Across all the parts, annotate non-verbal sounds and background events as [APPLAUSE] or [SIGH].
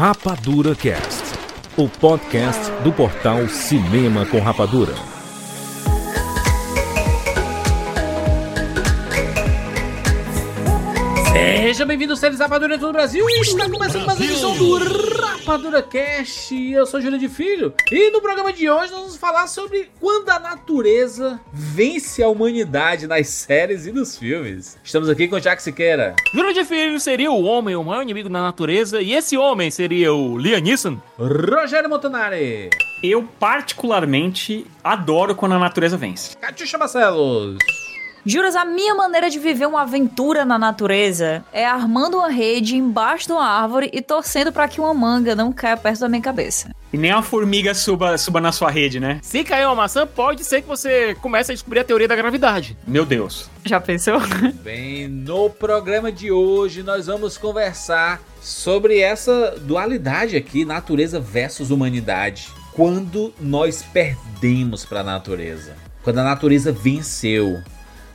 Rapadura Cast, o podcast do portal Cinema com Rapadura. Seja bem-vindo, seres Rapadura em todo o Brasil. E está começando mais uma edição do Rapadura Cast. Eu sou Júlio de Filho. E no programa de hoje nós vamos falar sobre quando a natureza vence a humanidade nas séries e nos filmes. Estamos aqui com o Jack Siqueira. Júlio de Filho seria o homem, o maior inimigo da natureza, e esse homem seria o Liam Neeson? Rogério Montanari. Eu particularmente adoro quando a natureza vence. Catiuxa Marcelos. Juras, a minha maneira de viver uma aventura na natureza é armando uma rede embaixo de uma árvore e torcendo para que uma manga não caia perto da minha cabeça. E nem uma formiga suba, suba na sua rede, né? Se cair uma maçã, pode ser que você comece a descobrir a teoria da gravidade. Meu Deus. Já pensou? [LAUGHS] Bem, no programa de hoje nós vamos conversar sobre essa dualidade aqui, natureza versus humanidade. Quando nós perdemos para a natureza, quando a natureza venceu.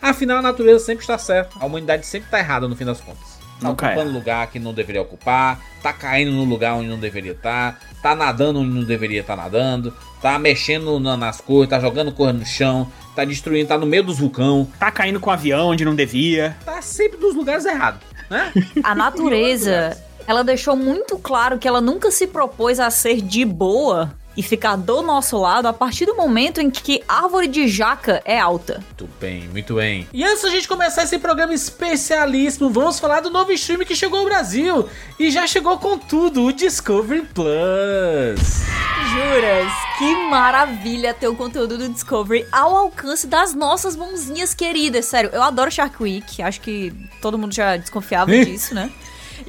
Afinal, a natureza sempre está certa, a humanidade sempre está errada no fim das contas. Tá Nunca ocupando é. lugar que não deveria ocupar, tá caindo no lugar onde não deveria estar, tá nadando onde não deveria estar nadando, tá mexendo na- nas coisas, tá jogando coisa no chão, tá destruindo, tá no meio dos vulcão, Tá caindo com o avião onde não devia. tá sempre nos lugares errados, né? A [LAUGHS] natureza, ela deixou muito claro que ela nunca se propôs a ser de boa e ficar do nosso lado a partir do momento em que árvore de jaca é alta. Muito bem, muito bem. E antes da gente começar esse programa especialíssimo, vamos falar do novo stream que chegou ao Brasil. E já chegou com tudo, o Discovery Plus. Juras, que maravilha ter o conteúdo do Discovery ao alcance das nossas mãozinhas queridas. Sério, eu adoro Shark Week, acho que todo mundo já desconfiava disso, né?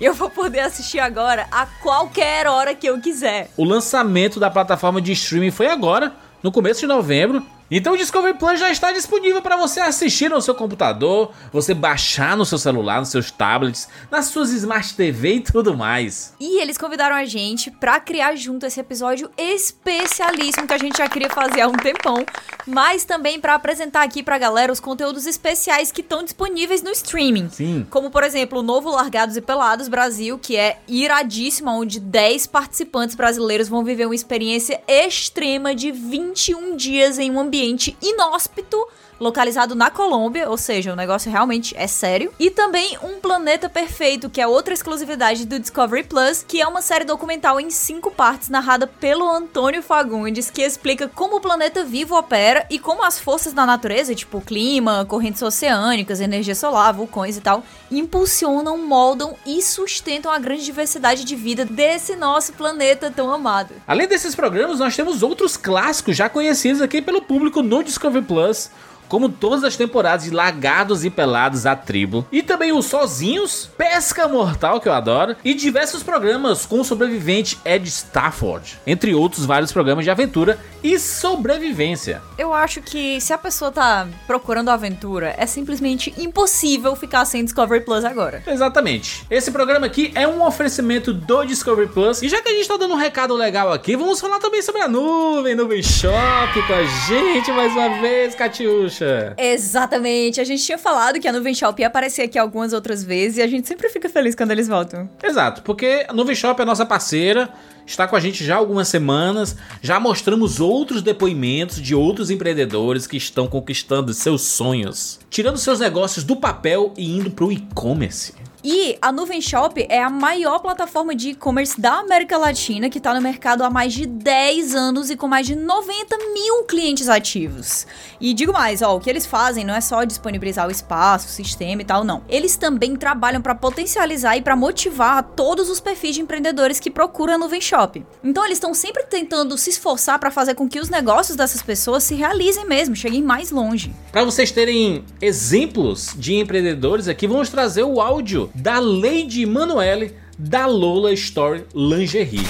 E eu vou poder assistir agora a qualquer hora que eu quiser. O lançamento da plataforma de streaming foi agora, no começo de novembro. Então o Discovery Plus já está disponível para você assistir no seu computador, você baixar no seu celular, nos seus tablets, nas suas Smart TV e tudo mais. E eles convidaram a gente pra criar junto esse episódio especialíssimo que a gente já queria fazer há um tempão, mas também pra apresentar aqui pra galera os conteúdos especiais que estão disponíveis no streaming. Sim. Como, por exemplo, o novo Largados e Pelados Brasil, que é iradíssimo, onde 10 participantes brasileiros vão viver uma experiência extrema de 21 dias em um ambiente inóspito, localizado na Colômbia, ou seja, o negócio realmente é sério. E também Um Planeta Perfeito, que é outra exclusividade do Discovery Plus, que é uma série documental em cinco partes narrada pelo Antônio Fagundes, que explica como o planeta vivo opera e como as forças da natureza, tipo clima, correntes oceânicas, energia solar, vulcões e tal, impulsionam, moldam e sustentam a grande diversidade de vida desse nosso planeta tão amado. Além desses programas, nós temos outros clássicos já conhecidos aqui pelo público no Discovery Plus, como todas as temporadas de Lagados e Pelados a Tribo, e também os Sozinhos, Pesca Mortal, que eu adoro, e diversos programas com o sobrevivente Ed Stafford, entre outros vários programas de aventura e sobrevivência. Eu acho que se a pessoa tá procurando aventura, é simplesmente impossível ficar sem Discovery Plus agora. Exatamente. Esse programa aqui é um oferecimento do Discovery Plus. E já que a gente tá dando um recado legal aqui, vamos falar também sobre a nuvem, Nuvem Shop com a gente mais uma vez, Catiuxa. Exatamente. A gente tinha falado que a Nuvem Shop ia aparecer aqui algumas outras vezes e a gente sempre fica feliz quando eles voltam. Exato, porque a Nuvem Shop é nossa parceira, está com a gente já há algumas semanas, já mostramos outros depoimentos de outros empreendedores que estão conquistando seus sonhos, tirando seus negócios do papel e indo pro e-commerce. E a Nuvem Shop é a maior plataforma de e-commerce da América Latina que está no mercado há mais de 10 anos e com mais de 90 mil clientes ativos. E digo mais, ó, o que eles fazem não é só disponibilizar o espaço, o sistema e tal, não. Eles também trabalham para potencializar e para motivar todos os perfis de empreendedores que procuram a Nuvem Shop. Então eles estão sempre tentando se esforçar para fazer com que os negócios dessas pessoas se realizem mesmo, cheguem mais longe. Para vocês terem exemplos de empreendedores aqui, vamos trazer o áudio da Lady Emanuele da Lola Story Lingerie.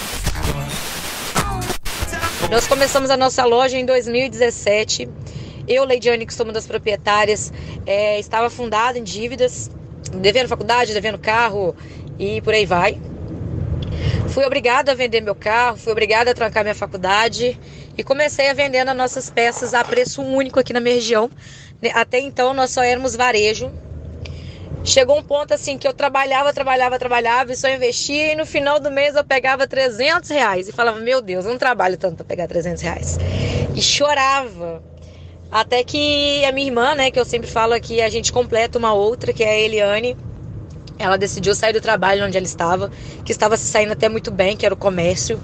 Nós começamos a nossa loja em 2017. Eu, Leidiane, que sou uma das proprietárias, eh, estava fundada em dívidas, devendo faculdade, devendo carro e por aí vai. Fui obrigada a vender meu carro, fui obrigada a trancar minha faculdade e comecei a vender as nossas peças a preço único aqui na minha região. Até então nós só éramos varejo. Chegou um ponto assim que eu trabalhava, trabalhava, trabalhava e só investia. E no final do mês eu pegava 300 reais. E falava, meu Deus, eu não trabalho tanto para pegar 300 reais. E chorava. Até que a minha irmã, né, que eu sempre falo que a gente completa uma outra, que é a Eliane. Ela decidiu sair do trabalho onde ela estava, que estava se saindo até muito bem, que era o comércio.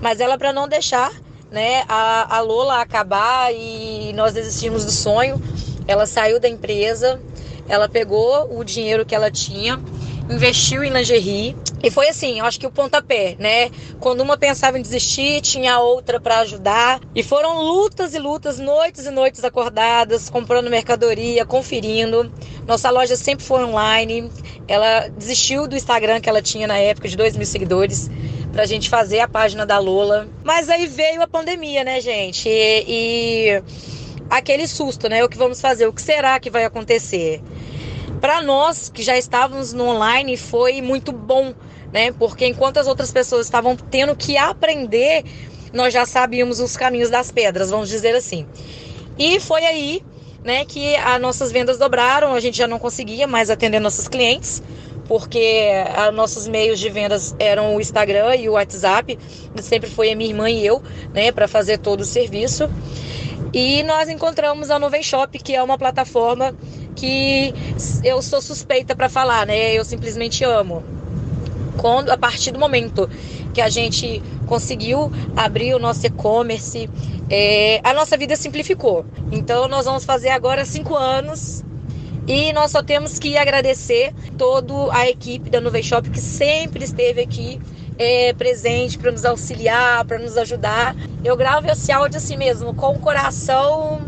Mas ela, para não deixar né, a, a Lola acabar e nós desistimos do sonho, ela saiu da empresa, ela pegou o dinheiro que ela tinha, investiu em lingerie e foi assim, eu acho que o pontapé, né? Quando uma pensava em desistir, tinha a outra para ajudar e foram lutas e lutas, noites e noites acordadas, comprando mercadoria, conferindo. Nossa loja sempre foi online. Ela desistiu do Instagram que ela tinha na época de 2 mil seguidores pra gente fazer a página da Lola. Mas aí veio a pandemia, né, gente? E, e aquele susto, né? O que vamos fazer? O que será que vai acontecer? Para nós que já estávamos no online foi muito bom, né? Porque enquanto as outras pessoas estavam tendo que aprender, nós já sabíamos os caminhos das pedras, vamos dizer assim. E foi aí, né, que as nossas vendas dobraram, a gente já não conseguia mais atender nossos clientes, porque a, nossos meios de vendas eram o Instagram e o WhatsApp, sempre foi a minha irmã e eu, né, para fazer todo o serviço. E nós encontramos a Nuvem Shop, que é uma plataforma que eu sou suspeita para falar, né? Eu simplesmente amo. Quando, a partir do momento que a gente conseguiu abrir o nosso e-commerce, é, a nossa vida simplificou. Então, nós vamos fazer agora cinco anos e nós só temos que agradecer toda a equipe da Nuvem Shop que sempre esteve aqui é, presente para nos auxiliar, para nos ajudar. Eu gravo esse áudio assim mesmo, com o coração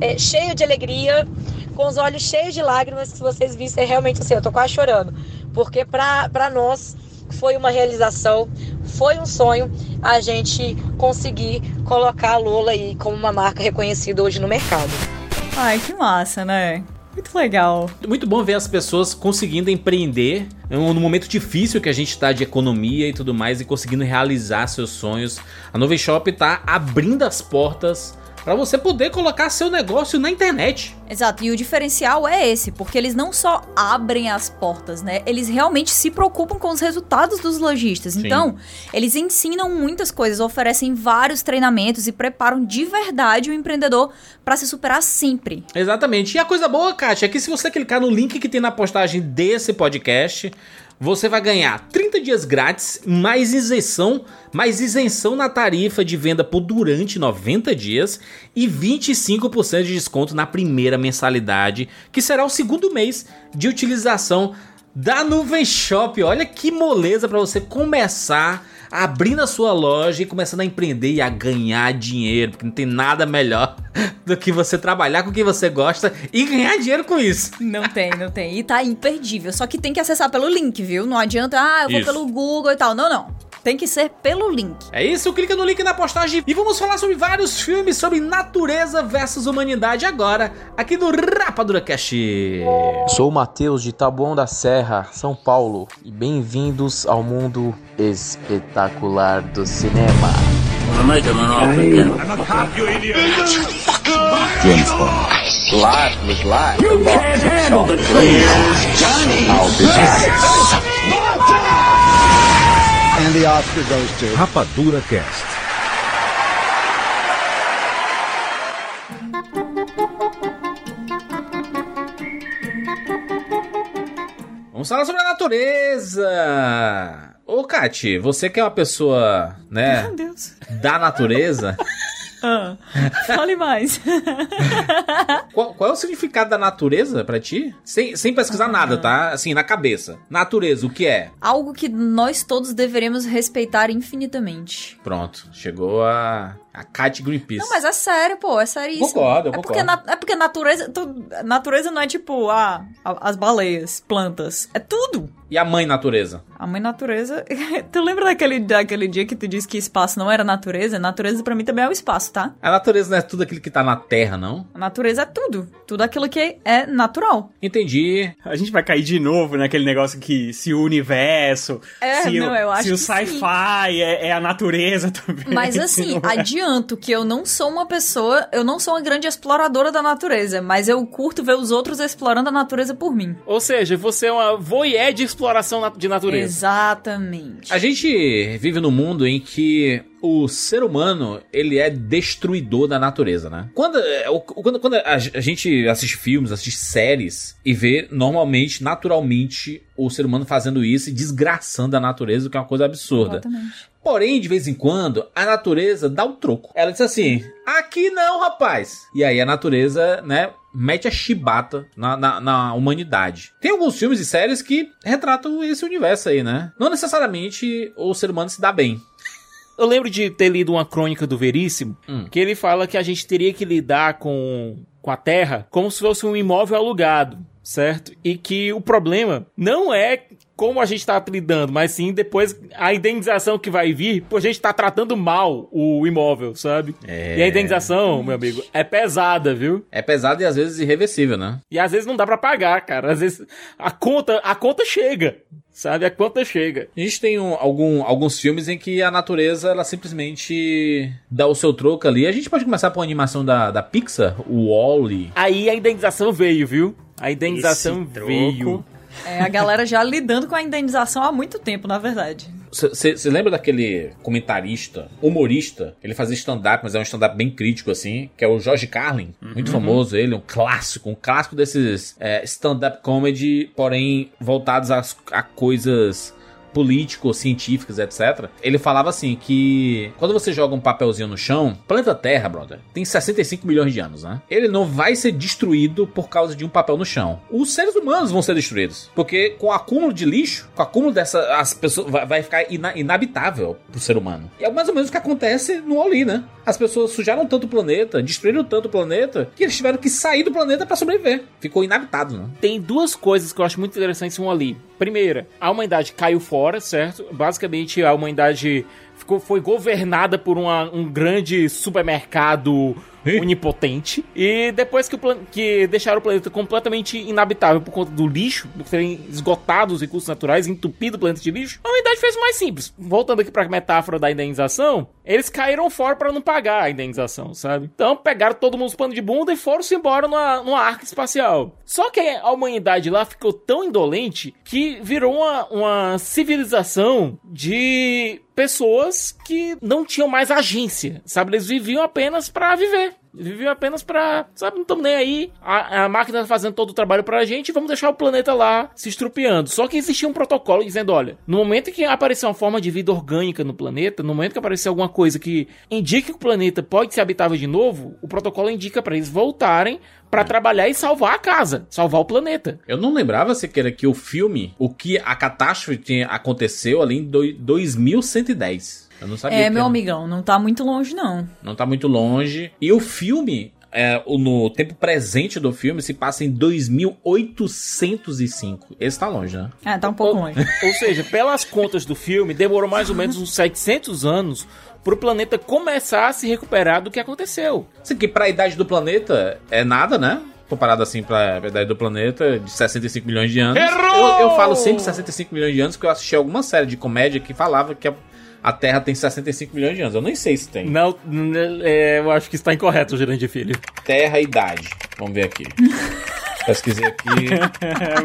é, cheio de alegria, com os olhos cheios de lágrimas, se vocês vissem, é realmente assim, eu tô quase chorando. Porque para nós foi uma realização, foi um sonho a gente conseguir colocar a Lola aí como uma marca reconhecida hoje no mercado. Ai, que massa, né? Muito legal. Muito bom ver as pessoas conseguindo empreender no momento difícil que a gente está de economia e tudo mais e conseguindo realizar seus sonhos. A Nova Shop está abrindo as portas para você poder colocar seu negócio na internet. Exato, e o diferencial é esse, porque eles não só abrem as portas, né? Eles realmente se preocupam com os resultados dos lojistas. Então, eles ensinam muitas coisas, oferecem vários treinamentos e preparam de verdade o empreendedor para se superar sempre. Exatamente. E a coisa boa, Kátia, é que se você clicar no link que tem na postagem desse podcast, você vai ganhar 30 dias grátis, mais isenção, mais isenção na tarifa de venda por durante 90 dias e 25% de desconto na primeira mensalidade, que será o segundo mês de utilização da Nuvem Shop. Olha que moleza para você começar abrindo a sua loja e começando a empreender e a ganhar dinheiro, porque não tem nada melhor [LAUGHS] do que você trabalhar com o que você gosta e ganhar dinheiro com isso. Não tem, não tem. E tá imperdível. Só que tem que acessar pelo link, viu? Não adianta, ah, eu vou isso. pelo Google e tal. Não, não. Tem que ser pelo link. É isso, clica no link na postagem e vamos falar sobre vários filmes sobre natureza versus humanidade agora, aqui do Rapadura Cast. Sou o Matheus de Taboão da Serra, São Paulo, e bem-vindos ao mundo espetacular do cinema. James Bond. Life was life. You can't handle the truth. Johnny. I'll be back. The Oscar goes to Rapadura Cast. Vamos falar sobre a natureza. Ô, Kati, você que é uma pessoa, né? Meu Deus. Da natureza. [LAUGHS] Ah, fale mais. [LAUGHS] qual, qual, é o significado da natureza para ti? Sem, sem pesquisar ah. nada, tá? Assim, na cabeça. Natureza, o que é? Algo que nós todos deveremos respeitar infinitamente. Pronto, chegou a, a Cat Greenpeace. Não, mas é sério, pô, é sério isso. Concordo, eu é concordo. Porque é porque natureza, tu, natureza não é tipo, ah, as baleias, plantas. É tudo. E a mãe natureza? A mãe natureza. [LAUGHS] tu lembra daquele, daquele dia que tu disse que espaço não era natureza? Natureza para mim também é o espaço, tá? A natureza não é tudo aquilo que tá na terra, não? A natureza é tudo. Tudo aquilo que é natural. Entendi. A gente vai cair de novo naquele negócio que se o universo. É, se não, o, eu acho Se o sci-fi é, é, a natureza também. Mas [LAUGHS] assim, adiante adianto que eu não sou uma pessoa, eu não sou uma grande exploradora da natureza, mas eu curto ver os outros explorando a natureza por mim. Ou seja, você é uma voyeur de exploração de natureza. Exatamente. A gente vive num mundo em que o ser humano, ele é destruidor da natureza, né? Quando, é, quando, quando a, a gente assiste filmes, assiste séries e vê normalmente, naturalmente, o ser humano fazendo isso e desgraçando a natureza, o que é uma coisa absurda. Exatamente. Porém, de vez em quando, a natureza dá o troco. Ela diz assim: aqui não, rapaz. E aí a natureza, né, mete a chibata na, na, na humanidade. Tem alguns filmes e séries que retratam esse universo aí, né? Não necessariamente o ser humano se dá bem. Eu lembro de ter lido uma crônica do Veríssimo, Hum. que ele fala que a gente teria que lidar com, com a Terra como se fosse um imóvel alugado, certo? E que o problema não é como a gente tá lidando, mas sim depois a indenização que vai vir, por a gente tá tratando mal o imóvel, sabe? É. E a indenização, meu amigo, é pesada, viu? É pesado e às vezes irreversível, né? E às vezes não dá pra pagar, cara. Às vezes a conta, a conta chega, sabe? A conta chega. A gente tem um- algum, alguns filmes em que a natureza, ela simplesmente dá o seu troco ali. A gente pode começar por uma animação da, da Pixar, o Wall-E. Aí a indenização veio, viu? A indenização Esse troco. veio. É, a galera já lidando com a indenização há muito tempo, na verdade. Você lembra daquele comentarista, humorista? Ele fazia stand-up, mas é um stand-up bem crítico, assim, que é o George Carlin. Muito famoso ele, um clássico, um clássico desses é, stand-up comedy, porém voltados às- a, coisas políticos, científicas, etc. Ele falava assim que quando você joga um papelzinho no chão, planeta Terra, brother, tem 65 milhões de anos, né? Ele não vai ser destruído por causa de um papel no chão. Os seres humanos vão ser destruídos, porque com o acúmulo de lixo, com o acúmulo dessa as pessoas vai, ficar ina- inabitável pro ser humano. E é mais ou menos o que acontece no Oli, né? As pessoas sujaram tanto o planeta, destruíram tanto o planeta, que eles tiveram que sair do planeta para sobreviver. Ficou inabitado, né? Tem duas coisas que eu acho muito interessantes um ali. Primeira, a humanidade caiu fora, certo? Basicamente, a humanidade ficou, foi governada por uma- um grande supermercado [LAUGHS] onipotente. E depois que, que deixaram o planeta completamente inabitável por conta do lixo, por terem esgotado os recursos naturais, entupido o planeta de lixo, a humanidade fez o mais simples. Voltando aqui pra metáfora da indenização, eles caíram fora pra não pagar a indenização, sabe? Então pegaram todo mundo os panos de bunda e foram-se embora numa, numa arca espacial. Só que a humanidade lá ficou tão indolente que virou uma, uma civilização de pessoas que não tinham mais agência, sabe? Eles viviam apenas pra viver. Viviam apenas pra, sabe, não estamos nem aí. A, a máquina tá fazendo todo o trabalho pra gente, vamos deixar o planeta lá se estrupiando. Só que existia um protocolo dizendo, olha, no momento que aparecer uma forma de vida orgânica no planeta, no momento que aparecer alguma coisa que indique que o planeta pode ser habitável de novo, o protocolo indica pra eles voltarem pra trabalhar e salvar a casa, salvar o planeta. Eu não lembrava sequer que o filme, o que a catástrofe tinha, aconteceu ali em doi- 2110. Eu não sabia. É, meu era- amigão, não tá muito longe, não. Não tá muito longe. E o filme, é, o- no tempo presente do filme, se passa em 2805. Esse tá longe, né? É, tá um pouco longe. [LAUGHS] Ou seja, pelas contas do filme, demorou mais ou menos uns 700 anos pro planeta começar a se recuperar do que aconteceu. Isso aqui, pra idade do planeta, é nada, né? Comparado assim pra idade do planeta, de 65 milhões de anos. Eu, eu falo sempre 65 milhões de anos, porque eu assisti alguma série de comédia que falava que a, a Terra tem 65 milhões de anos. Eu nem sei se tem. Não, é, eu acho que está incorreto, Gerande Filho. Terra e idade. Vamos ver aqui. [LAUGHS] Pesquisei aqui.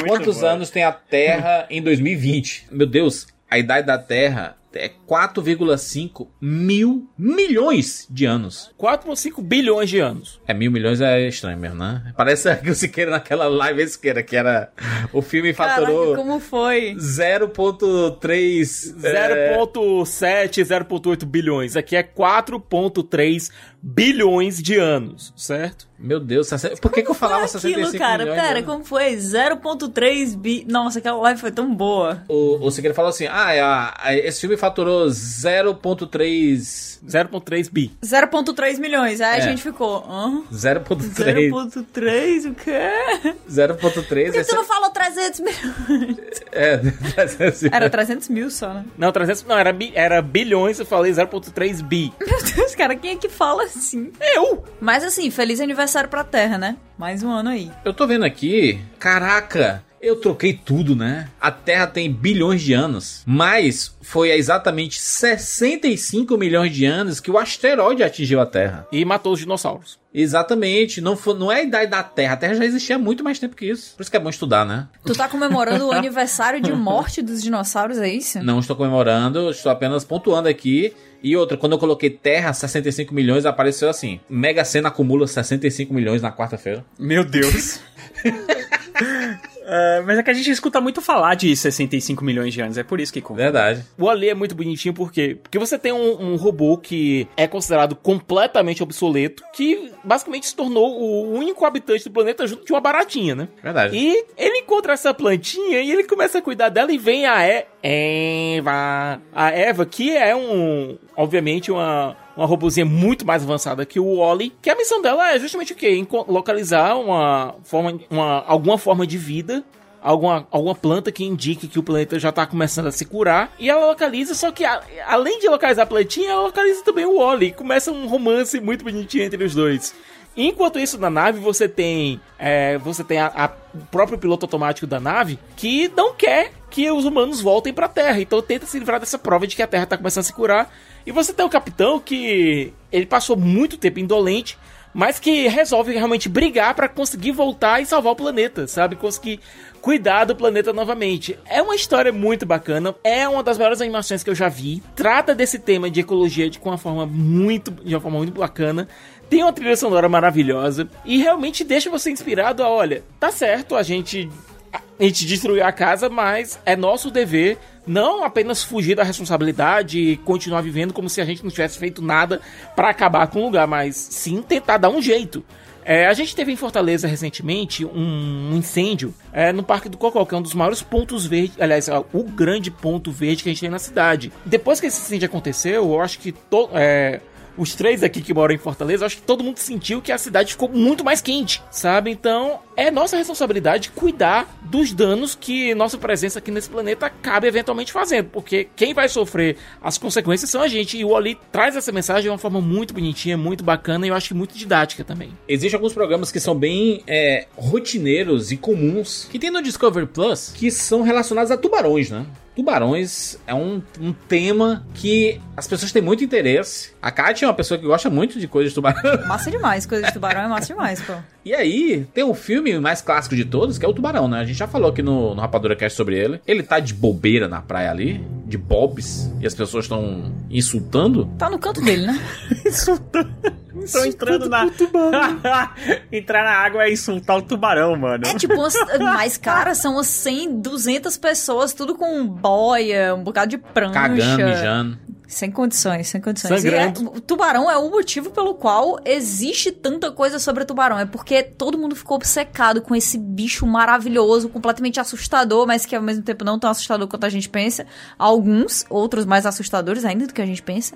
Quantos anos tem a Terra em 2020? Meu Deus, a idade da Terra é 4,5 mil milhões de anos. 4,5 bilhões de anos. É, mil milhões é estranho mesmo, né? Parece [LAUGHS] que o Siqueira naquela live Siqueira, que era. O filme faturou Caraca, como foi? 0,3. é, 0,7, 0,8 bilhões. Aqui é 4,3 bilhões de anos, certo? Meu Deus, por que, que eu falava Foi 65 aquilo, cara? milhões? anos? como foi? 0.3 bi... Nossa, aquela live foi tão boa. O, o Siqueira falou assim: ah, é, esse filme faturou 0,3. 0,3 bi. 0.3 milhões. Aí É. a gente ficou... Hã? 0,3. 0.3? O quê? 0,3. Por que tu não falou 300 milhões? É, [LAUGHS] Era 300 mil só, né? Não, 300, não, era, bi- era bilhões, eu falei 0,3 bi. Meu Deus, cara, quem é que fala assim? Eu! Mas assim, feliz aniversário pra Terra, né? Mais um ano aí. Eu tô vendo aqui, caraca, Eu troquei tudo, né? A Terra tem bilhões de anos, mas foi há exatamente 65 milhões de anos que o asteroide atingiu a Terra. E matou os dinossauros. Exatamente, não, foi, não é a idade da Terra. A Terra já existia há muito mais tempo que isso. Por isso que é bom estudar, né? Tu tá comemorando o aniversário de morte dos dinossauros, é isso? Não estou comemorando, estou apenas pontuando aqui. E outra, quando eu coloquei Terra, 65 milhões, apareceu assim: Mega Sena acumula 65 milhões na quarta-feira. Meu Deus. [LAUGHS] É, mas é que a gente escuta muito falar de 65 milhões de anos, é por isso que conta. Verdade. O Ali é muito bonitinho porque porque você tem um, um robô que é considerado completamente obsoleto, que basicamente se tornou o único habitante do planeta junto de uma baratinha, né? Verdade. E ele encontra essa plantinha e ele começa a cuidar dela e vem a e Eva. A Eva, que é um, obviamente, uma uma robozinha muito mais avançada que o Wally, que a missão dela é justamente o quê? Localizar uma forma, uma, alguma forma de vida Alguma, alguma planta que indique que o planeta já tá começando a se curar. E ela localiza, só que a- além de localizar a plantinha, ela localiza também o Wally. Começa um romance muito bonitinho entre os dois. Enquanto isso, na nave, você tem. é, você tem o próprio piloto automático da nave que não quer que os humanos voltem pra Terra. Então tenta se livrar dessa prova de que a Terra tá começando a se curar. E você tem o capitão que. Ele passou muito tempo indolente. Mas que resolve realmente brigar pra conseguir voltar e salvar o planeta, sabe? Conseguir cuidar do planeta novamente. É uma história muito bacana, é uma das melhores animações que eu já vi. Trata desse tema de ecologia de, uma forma muito, de uma forma muito bacana. Tem uma trilha sonora maravilhosa e realmente deixa você inspirado a, olha, tá certo, a gente a gente destruiu a casa, mas é nosso dever não apenas fugir da responsabilidade e continuar vivendo como se a gente não tivesse feito nada pra acabar com o lugar, mas sim tentar dar um jeito. É, a gente teve em Fortaleza recentemente um, um incêndio é, no Parque do Cocó, que é um dos maiores pontos verdes, aliás, é o grande ponto verde que a gente tem na cidade. Depois que esse incêndio aconteceu, eu acho que to, é, os três aqui que moram em Fortaleza, acho que todo mundo sentiu que a cidade ficou muito mais quente, sabe? Então, é nossa responsabilidade cuidar dos danos que nossa presença aqui nesse planeta acaba eventualmente fazendo, porque quem vai sofrer as consequências são a gente. E o Ali traz essa mensagem de uma forma muito bonitinha, muito bacana e eu acho que muito didática também. Existem alguns programas que são bem é, rotineiros e comuns que tem no Discovery Plus que são relacionados a tubarões, né? Tubarões é um, um tema que as pessoas têm muito interesse. A Kátia é uma pessoa que gosta muito de coisas de tubarão. [LAUGHS] Massa demais, coisa de tubarão é massa demais, pô. E aí, tem o filme mais clássico de todos, que é o Tubarão, né? A gente já falou aqui no, no Rapadura Cast sobre ele. Ele tá de bobeira na praia ali, de bobs, e as pessoas estão insultando. Tá no canto dele, né? [LAUGHS] Estão entrando na. [LAUGHS] Entrar na água é insultar o tubarão, mano. É tipo, umas, mais caras são umas 100, 200 pessoas, tudo com boia, um bocado de prancha. Cagando, mijando. Sem condições, sem condições. E é- o tubarão é o motivo pelo qual existe tanta coisa sobre o tubarão. É porque todo mundo ficou obcecado com esse bicho maravilhoso, completamente assustador, mas que ao mesmo tempo não tão assustador quanto a gente pensa. Alguns, outros mais assustadores ainda do que a gente pensa.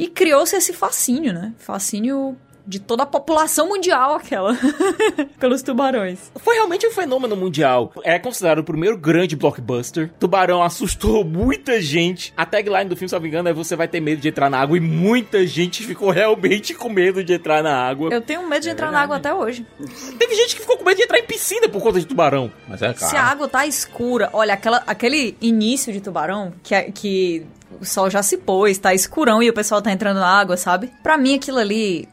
E criou-se esse fascínio, né? Fascínio de toda a população mundial, aquela. [LAUGHS] pelos tubarões. Foi realmente um fenômeno mundial. É considerado o primeiro grande blockbuster. Tubarão assustou [LAUGHS] muita gente. A tagline do filme, se não me engano, é você vai ter medo de entrar na água. E muita gente ficou realmente com medo de entrar na água. Eu tenho medo de entrar na água até hoje. Teve gente que ficou com medo de entrar em piscina por conta de tubarão. Mas é Se a claro. água tá escura, olha, aquela, aquele início de tubarão, que, é- que o sol já se pôs, tá escurão e o pessoal tá entrando na água, sabe? Pra mim aquilo ali,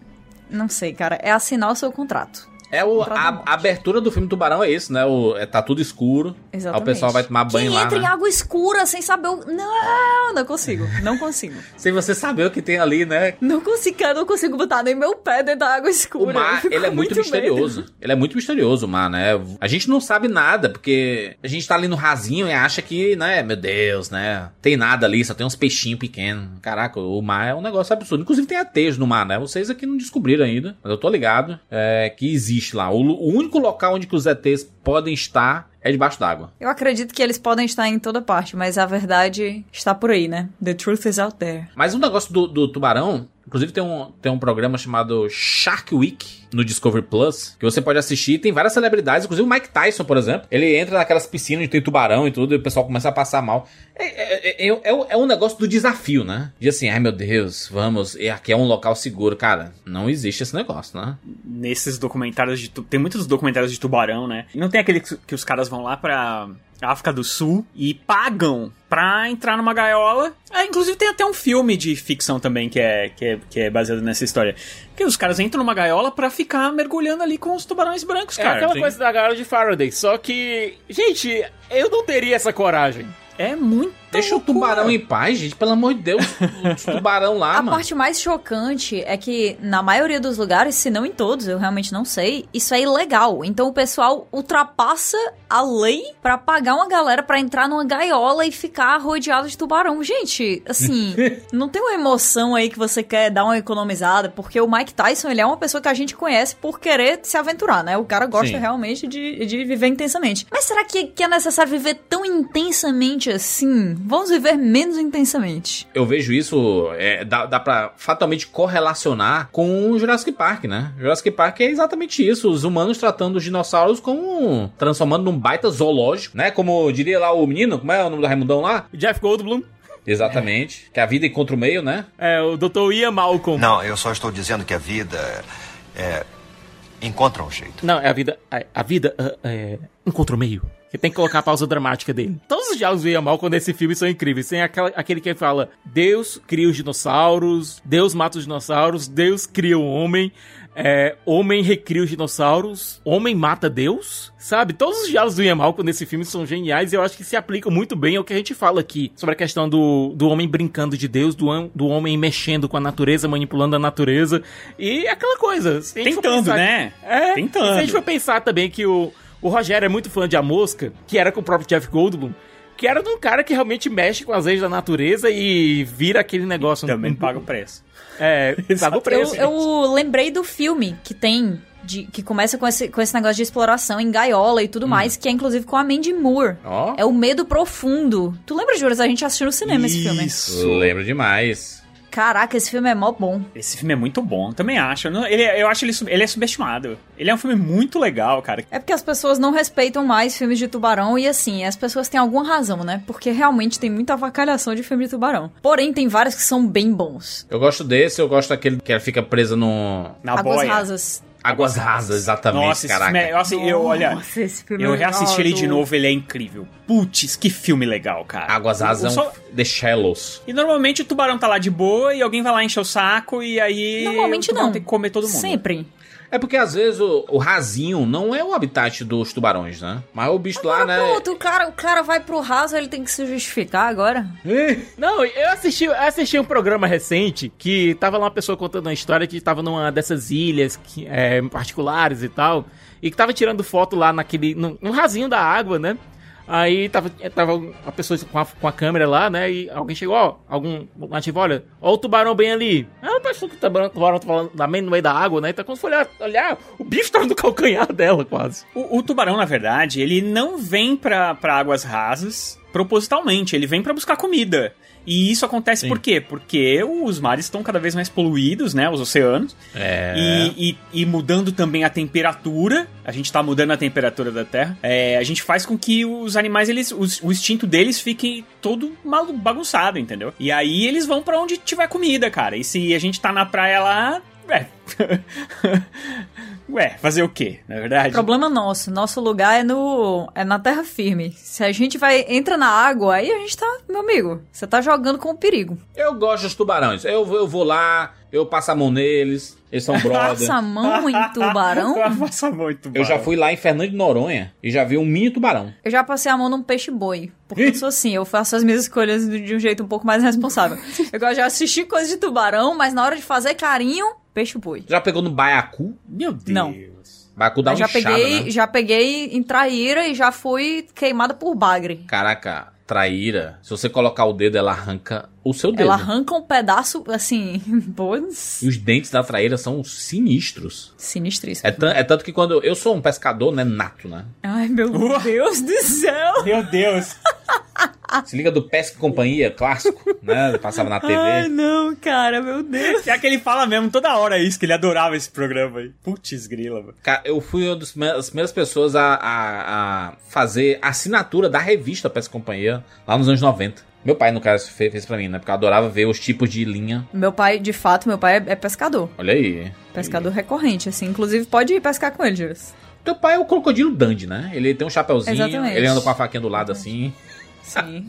não sei, cara, é assinar o seu contrato. É o, a, a abertura do filme Tubarão é isso, né? O, é, tá tudo escuro. Exatamente. Aí o pessoal vai tomar banho Quem lá. entra em né? água escura sem saber o... Não, não consigo, não consigo. [LAUGHS] Sem você saber o que tem ali, né? Não consigo, cara, não consigo botar nem meu pé dentro da água O escura. Eu mar, ele é muito, medo. misterioso. Ele é muito misterioso, o mar, né? A gente não sabe nada, porque a gente tá ali no rasinho e acha que, né, meu Deus, né? Tem nada ali, só tem uns peixinhos pequenos. Caraca, o mar é um negócio absurdo. Inclusive tem atejo no mar, né? Vocês aqui não descobriram ainda, mas eu tô ligado é, que existe lá. O, o único local onde os ETs podem estar é debaixo d'água. Eu acredito que eles podem estar em toda parte, mas a verdade está por aí, né? The truth is out there. Mas um negócio do, do tubarão Inclusive tem um, tem um programa chamado Shark Week no Discovery Plus, que você pode assistir. Tem várias celebridades, inclusive o Mike Tyson, por exemplo. Ele entra naquelas piscinas onde tem tubarão e tudo, e o pessoal começa a passar mal. É, é, é, é, é um negócio do desafio, né? De assim, ai meu Deus, vamos, e aqui é um local seguro. Cara, não existe esse negócio, né? Nesses documentários de. Tem muitos documentários de tubarão, né? E não tem aquele que que os caras vão lá pra. África do Sul e pagam pra entrar numa gaiola. É, inclusive tem até um filme de ficção também que é, que é, que é baseado nessa história. Que os caras entram numa gaiola pra ficar mergulhando ali com os tubarões brancos, É cara. aquela coisa da gaiola de Faraday. Só que, gente, eu não teria essa coragem. É muito. Deixa o tubarão em paz, gente. Pelo amor de Deus. Os tubarão lá, [LAUGHS] A mano. parte mais chocante é que, na maioria dos lugares, se não em todos, eu realmente não sei, isso é ilegal. Então o pessoal ultrapassa a lei pra pagar uma galera pra entrar numa gaiola e ficar rodeado de tubarão. Gente, assim, [LAUGHS] não tem uma emoção aí que você quer dar uma economizada, porque o Mike Tyson, ele é uma pessoa que a gente conhece por querer se aventurar, né? O cara gosta Sim. realmente de, de viver intensamente. Mas será que, que é necessário viver tão intensamente assim? Vamos viver menos intensamente. Eu vejo isso, é, dá, dá pra fatalmente correlacionar com o Jurassic Park, né? Jurassic Park é exatamente isso. Os humanos tratando os dinossauros como. transformando num baita zoológico, né? Como diria lá o menino, como é o nome do Raimundão lá? Jeff Goldblum, Exatamente. Que a vida encontra o meio, né? é, o Dr. Ian Malcolm. Não, eu só estou dizendo que a vida é, encontra um jeito. Não, é a vida. A, a vida ah, é, encontra o meio. Você tem que colocar a pausa dramática dele. Todos os diálogos do Ian Malcolm nesse filme são incríveis. Tem aquela, aquele que fala: Deus cria os dinossauros, Deus mata os dinossauros, Deus cria o homem, é, homem recria os dinossauros, homem mata Deus. Sabe? Todos os diálogos do Ian Malcolm nesse filme são geniais e eu acho que se aplicam muito bem ao que a gente fala aqui. Sobre a questão do, do homem brincando de Deus, do, do homem mexendo com a natureza, manipulando a natureza. E aquela coisa. Tentando, pensar- né? é, Tentando. Se a gente for pensar também que o, o Rogério é muito fã de A Mosca, que era com o próprio Jeff Goldblum, que era de um cara que realmente mexe com as leis da natureza e vira aquele negócio. Também um- paga o preço. É, [LAUGHS] paga o preço. Eu, eu lembrei do filme que tem. de- que começa com esse, com esse negócio de exploração em gaiola e tudo mais, que é inclusive com a Mandy Moore. Ó. É o Medo Profundo. Tu lembra, Juras? A gente assistiu no cinema esse filme. Isso. Lembro demais. Caraca, esse filme é mó bom. Esse filme é muito bom, também acho. Ele, eu acho ele, ele é subestimado. Ele é um filme muito legal, cara. É porque as pessoas não respeitam mais filmes de tubarão e assim, as pessoas têm alguma razão, né? Porque realmente tem muita avacalhação de filme de tubarão. Porém, tem vários que são bem bons. Eu gosto desse, eu gosto daquele que ela fica presa no. Na Águas boia. rasas. Águas rasas, exatamente, Nossa, esse caraca. filme é, eu, assim, eu, olha, Nossa, esse filme eu é reassisti ele de novo, ele é incrível. Putz, que filme legal, cara. Águas rasas é um só- The Shallows. E normalmente o tubarão tá lá de boa e alguém vai lá encher o saco e aí Normalmente não. tem que comer todo mundo. Sempre. É porque às vezes o, o rasinho não é o habitat dos tubarões, né? Mas o bicho lá, né? Pronto, o cara, o cara vai pro raso, ele tem que se justificar agora. Não, eu assisti, eu assisti um programa recente que tava lá uma pessoa contando uma história que tava numa dessas ilhas que, é, particulares e tal, e que tava tirando foto lá naquele. no rasinho da água, né? Aí tava, tava uma pessoa com a, com a câmera lá, né? E alguém chegou, ó, algum nativo, olha, ó o tubarão bem ali. Ela pensou que o tubarão, o tubarão tava lá no meio da água, né? Então quando foi olhar, olhar o bicho tava no [LAUGHS] calcanhar dela quase. O, o tubarão, na verdade, ele não vem pra, pra águas rasas propositalmente, ele vem pra buscar comida. E isso acontece Sim. por quê? Porque os mares estão cada vez mais poluídos, né? Os oceanos. É. E, e- e mudando também a temperatura, a gente tá mudando a temperatura da Terra, é, a gente faz com que os animais, eles, os- o instinto deles fique todo malu- bagunçado, entendeu? E aí eles vão pra onde tiver comida, cara. E se a gente tá na praia lá, ué. [LAUGHS] ué, fazer o quê, na verdade? Problema nosso. Nosso lugar é no é na terra firme. Se a gente vai entra na água, aí a gente tá, meu amigo, você tá jogando com o perigo. Eu gosto dos tubarões. Eu, vou- eu vou lá, eu passo a mão neles, eles são [LAUGHS] brother. Passa a mão em tubarão. [LAUGHS] Passa muito Eu já fui lá em Fernando de Noronha e já vi um mini tubarão. Eu já passei a mão num peixe boi. Porque eu sou assim, eu faço as minhas escolhas de um jeito um pouco mais responsável. [LAUGHS] Eu gosto de assistir coisa de tubarão, mas na hora de fazer carinho, peixe boi. Já pegou no baiacu? Meu Deus. Não. Baiacu dá uma já inchada, peguei, né? já peguei em traíra e já fui queimada por bagre. Caraca, traíra. Se você colocar o dedo, ela arranca o seu dedo. Ela arranca um pedaço, assim, [LAUGHS] pois, E os dentes da traíra são sinistros. sinistríssimo. É, é tanto que quando. Eu sou um pescador, né? Nato, né? Ai, meu Deus do céu! Meu Deus. [LAUGHS] Se liga do Pesca e Companhia, clássico, né? Passava na TV. Ai, não, cara, meu Deus. É que ele fala mesmo toda hora isso, que ele adorava esse programa aí. Putz, grila, mano. Cara, eu fui uma das primeiras pessoas a, a, a fazer assinatura da revista Pesca e Companhia lá nos anos 90. Meu pai, no caso, fez, fez pra mim, né? Porque eu adorava ver os tipos de linha. Meu pai, de fato, meu pai é, é pescador. Olha aí. Pescador recorrente, assim. Inclusive, pode ir pescar com ele. Teu pai é o crocodilo Dandy, né? Ele tem um chapeuzinho, Exatamente. ele anda com a faquinha do lado assim. Sim.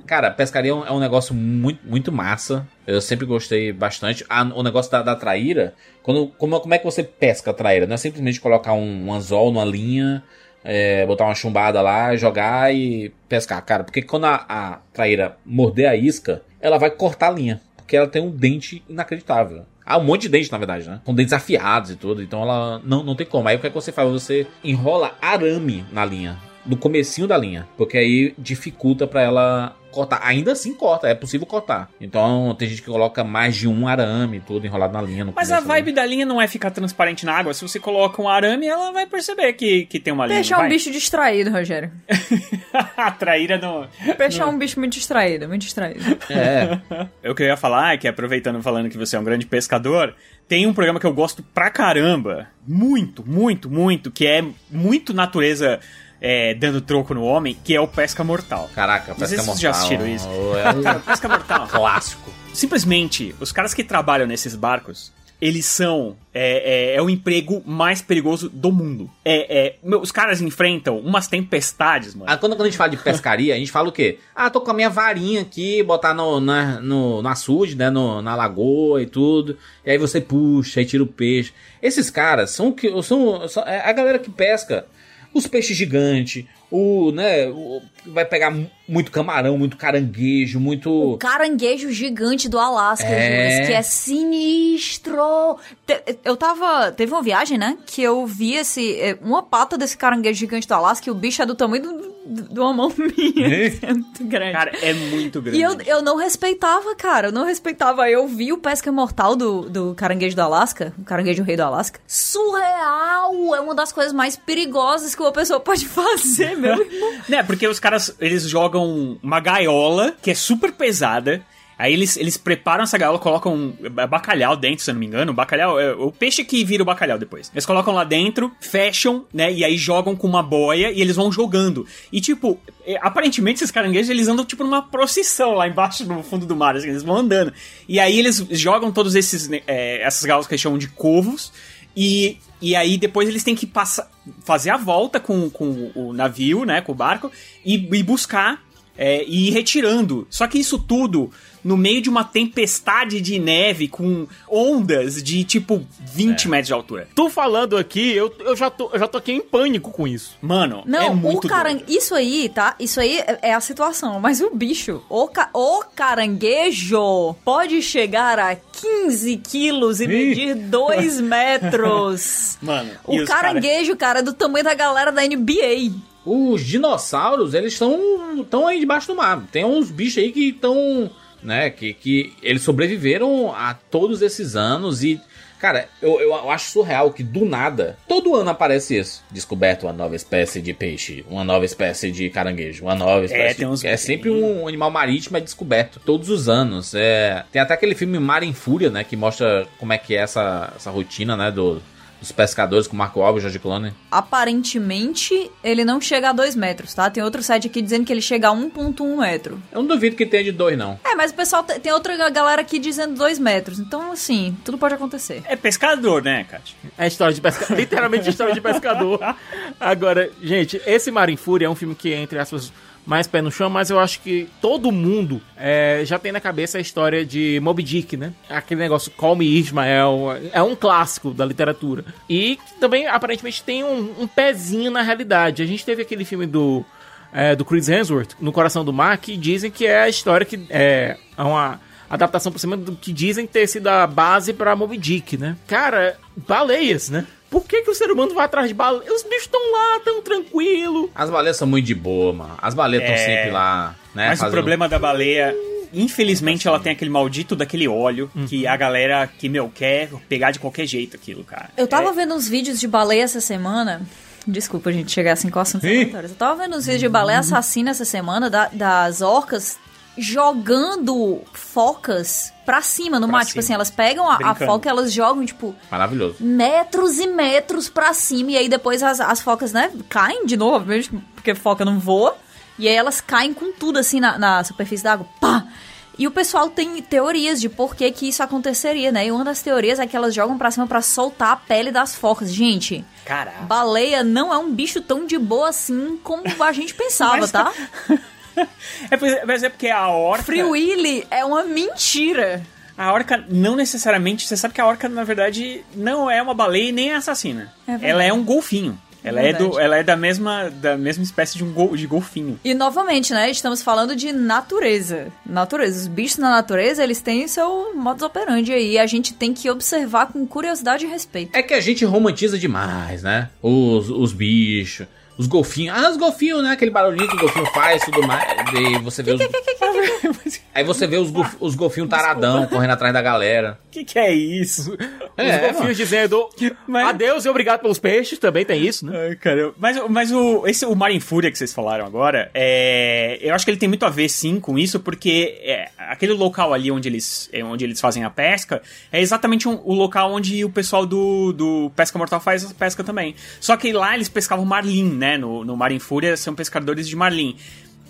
[LAUGHS] Cara, pescaria é um, é um negócio muito, muito massa. Eu sempre gostei bastante. O negócio da, da traíra, quando, como, como é que você pesca a traíra? Não é simplesmente colocar um, um anzol numa linha, é, botar uma chumbada lá, jogar e pescar. Cara, porque quando a, a traíra morder a isca, ela vai cortar a linha. Porque ela tem um dente inacreditável. Ah, um monte de dente, na verdade, né? Com dentes afiados e tudo. Então ela não, não tem como. Aí o que, é que você faz? Você enrola arame na linha. No comecinho da linha. Porque aí dificulta pra ela cortar. Ainda assim corta, é possível cortar. Então tem gente que coloca mais de um arame, tudo enrolado na linha. No Mas a vibe da linha não é ficar transparente na água. Se você coloca um arame, ela vai perceber que, que tem uma linha. Peixe é um vai? bicho distraído, Rogério. [LAUGHS] a traíra não. Peixe é um bicho muito distraído, muito distraído. É. [LAUGHS] O que eu ia falar é que, aproveitando falando que você é um grande pescador, tem um programa que eu gosto pra caramba. Muito, muito, muito. Que é muito natureza é, dando troco no homem, que é o Pesca Mortal. Caraca, pesca mortal. vocês já assistiram isso. É um [LAUGHS] Pesca Mortal. clássico. Simplesmente, os caras que trabalham nesses barcos, eles são. É, é, é o emprego mais perigoso do mundo. É, é, os caras enfrentam umas tempestades, mano. Ah, quando, quando a gente fala de pescaria, a gente fala o quê? Ah, tô com a minha varinha aqui, botar no, na, no, no açude, né? No, na lagoa e tudo. E aí você puxa e tira o peixe. Esses caras são, o que são, são é a galera que pesca os peixes gigantes, o, né? o- vai pegar mu- muito camarão, muito caranguejo, muito. O caranguejo gigante do Alasca, É. Que é sinistro. Te- Eu tava. Teve uma viagem, né? Que eu vi esse. é, Uma pata desse caranguejo gigante do Alasca, e o bicho é do tamanho do- de uma mão [LAUGHS] minha. É muito grande. Cara, é muito grande. E eu, eu não respeitava, cara. Eu não respeitava. Eu vi o pesca mortal do, do caranguejo do Alasca, o caranguejo rei do Alasca. Surreal! É uma das coisas mais perigosas que uma pessoa pode [LAUGHS] fazer, meu irmão. [LAUGHS] Né, porque os caras, eles jogam uma gaiola que é super pesada. Aí eles, eles preparam essa gaiola, colocam bacalhau dentro, se eu não me engano. O bacalhau é o peixe que vira o bacalhau depois. Eles colocam lá dentro, fecham, né? E aí jogam com uma boia e eles vão jogando. E tipo, é, aparentemente esses caranguejos eles andam tipo numa procissão lá embaixo no fundo do mar. assim, eles vão andando. E aí eles jogam todos esses né, é, essas gaiolas que eles chamam de covos. E, e aí depois eles têm que passar, fazer a volta com, com o navio, né, com o barco, e, e buscar é, e ir retirando. Só que isso tudo no meio de uma tempestade de neve com ondas de tipo 20 metros de altura. Tu falando aqui, eu, eu, já tô, eu já tô aqui em pânico com isso. Mano, Não, é o muito caranguejo. doido. Isso aí, tá? Isso aí é- é a situação. Mas o bicho, o, ca... o caranguejo, pode chegar a 15 quilos e medir 2 [LAUGHS] metros. Mano, O os cara- caranguejo, cara, é do tamanho da galera da NBA. Os dinossauros, eles estão estão aí debaixo do mar. Tem uns bichos aí que estão, né, que, que eles sobreviveram a todos esses anos e, cara, eu, eu acho surreal que do nada, todo ano aparece isso. Descoberto uma nova espécie de peixe, uma nova espécie de caranguejo, uma nova espécie. tem uns é sempre um animal marítimo é descoberto todos os anos. É, tem até aquele filme Mar em Fúria, né, que mostra como é que é essa, essa rotina, né, do, dos pescadores com Marco Alves e George Clooney. Aparentemente, ele não chega a 2 metros, tá? Tem outro site aqui dizendo que ele chega a 1.1 metro. Eu não duvido que tenha de dois, não. É, mas o pessoal te- tem outra galera aqui dizendo 2 metros. Então, assim, tudo pode acontecer. É pescador, né, Kátia? É história de pescador. Literalmente história de pescador. [LAUGHS] Agora, gente, esse Mar em Fúria é um filme que, entre aspas, mais pé no chão, mas eu acho que todo mundo é, já tem na cabeça a história de Moby Dick, né? Aquele negócio Call Me Ismael, é um clássico da literatura. E também, aparentemente, tem um, um pezinho na realidade. A gente teve aquele filme do, é, do Chris Hemsworth, No Coração do Mar, que dizem que é a história que é uma adaptação por cima do que dizem ter sido a base pra Moby Dick, né? Cara, baleias, né? Por que, que o ser humano vai atrás de baleias? Os bichos estão lá, tão tranquilo. As baleias são muito de boa, mano. As baleias estão É, sempre lá, né? Mas o fazendo- problema da baleia, infelizmente, ela tem aquele maldito daquele óleo que a galera que, meu, quer pegar de qualquer jeito aquilo, cara. Eu tava É, vendo uns vídeos de baleia essa semana Desculpa, gente, chegar assim com assuntos aleatórios. Eu tava vendo os vídeos de baleia assassina essa semana da- das orcas jogando focas pra cima no Pra mar. Tipo cima. assim, elas pegam a, a foca e elas jogam, tipo, Maravilhoso. metros e metros pra cima. E aí depois as, as focas, né, caem de novo, obviamente, porque foca não voa. E aí elas caem com tudo assim na, na superfície da água. Pá! E o pessoal tem teorias de por que, que isso aconteceria, né? E uma das teorias é que elas jogam pra cima pra soltar a pele das focas. Gente, Caraca. baleia não é um bicho tão de boa assim como a gente [LAUGHS] pensava, Mas- tá? [LAUGHS] [LAUGHS] É, é- mas é porque a orca... Free Willy é uma mentira. A orca não necessariamente. Você sabe que a orca, na verdade, não é uma baleia e nem é assassina. É ela é um golfinho. Ela é, do, ela é da mesma, da mesma espécie de um gol, de golfinho. E novamente, né? Estamos falando de natureza. Natureza. Os bichos na natureza, eles têm seu modus operandi aí. E a gente tem que observar com curiosidade e respeito. É que a gente romantiza demais, né? Os, os bichos, os golfinhos. Ah, os golfinhos, né? Aquele barulhinho que o golfinho faz e tudo mais. E você vê os... [LAUGHS] Aí você vê os, golf- os golfinhos taradão correndo atrás da galera. O que, que é isso? É, Os golfinhos mano. dizendo Mas- adeus e obrigado pelos peixes, também tem isso, né? Ai, cara, eu- mas, mas o, esse, o Mar em Fúria que vocês falaram agora, é, eu acho que ele tem muito a ver, sim, com isso, porque é, aquele local ali onde eles, é, onde eles fazem a pesca é exatamente um- o local onde o pessoal do, do Pesca Mortal faz a pesca também. Só que lá eles pescavam marlim, né? No, no Mar em Fúria são pescadores de marlim.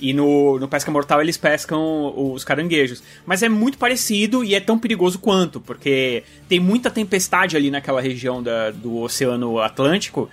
E no, no Pesca Mortal eles pescam os caranguejos. Mas é muito parecido e é tão perigoso quanto, porque tem muita tempestade ali naquela região da, do Oceano Atlântico.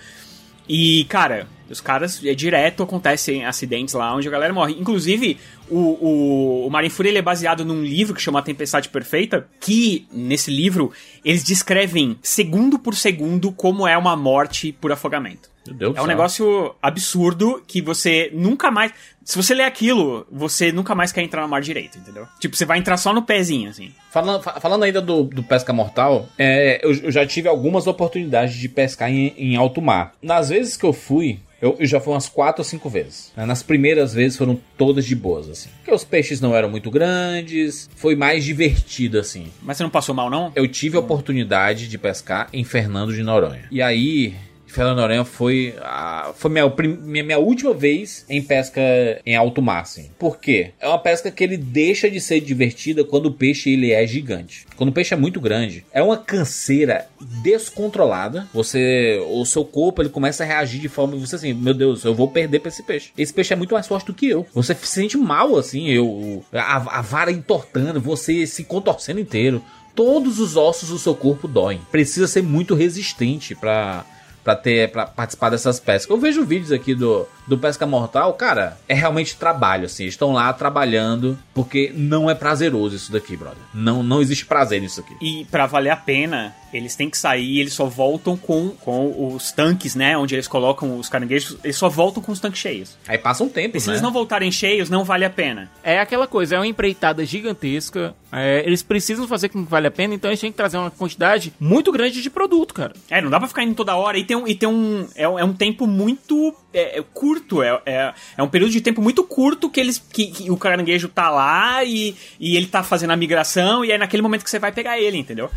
E, cara, os caras, é direto, acontecem acidentes lá onde a galera morre. Inclusive, o, o, o Mar em Fúria ele é baseado num livro que chama A Tempestade Perfeita, que, nesse livro, eles descrevem, segundo por segundo, como é uma morte por afogamento. Meu Deus É um negócio absurdo que você nunca mais. Se você ler aquilo, você nunca mais quer entrar no mar direito, entendeu? Tipo, você vai entrar só no pezinho, assim. Falando, fa- falando ainda do, do pesca mortal, é, eu, eu já tive algumas oportunidades de pescar em, em alto mar. Nas vezes que eu fui, eu, eu já fui umas quatro ou cinco vezes. né? Nas primeiras vezes foram todas de boas, assim. Porque os peixes não eram muito grandes, foi mais divertido, assim. Mas você não passou mal, não? Eu tive a oportunidade de pescar em Fernando de Noronha. E aí, Fernando Noronha foi, a, foi minha, minha, minha última vez em pesca em alto mar, assim. Por quê? É uma pesca que ele deixa de ser divertida quando o peixe ele é gigante. Quando o peixe é muito grande, é uma canseira descontrolada. Você, o seu corpo ele começa a reagir de forma você assim, meu Deus, eu vou perder pra esse peixe. Esse peixe é muito mais forte do que eu. Você se sente mal assim, eu a, a vara entortando, você se contorcendo inteiro. Todos os ossos do seu corpo doem. Precisa ser muito resistente pra para ter para participar dessas pescas. Eu vejo vídeos aqui do, do pesca mortal, cara, é realmente trabalho assim, estão lá trabalhando porque não é prazeroso isso daqui, brother. Não não existe prazer nisso aqui. E pra valer a pena, eles têm que sair eles só voltam com, com os tanques, né? Onde eles colocam os caranguejos, eles só voltam com os tanques cheios. Aí passa um tempo, E se né? eles não voltarem cheios, não vale a pena. É aquela coisa, é uma empreitada gigantesca. é, eles precisam fazer com que vale a pena, então eles têm que trazer uma quantidade muito grande de produto, cara. É, não dá pra ficar indo toda hora. E tem um, e tem um, é, um- é um tempo muito é, é curto. É, é, é um período de tempo muito curto que eles que, que o caranguejo tá lá e, e ele tá fazendo a migração. E é naquele momento que você vai pegar ele, entendeu?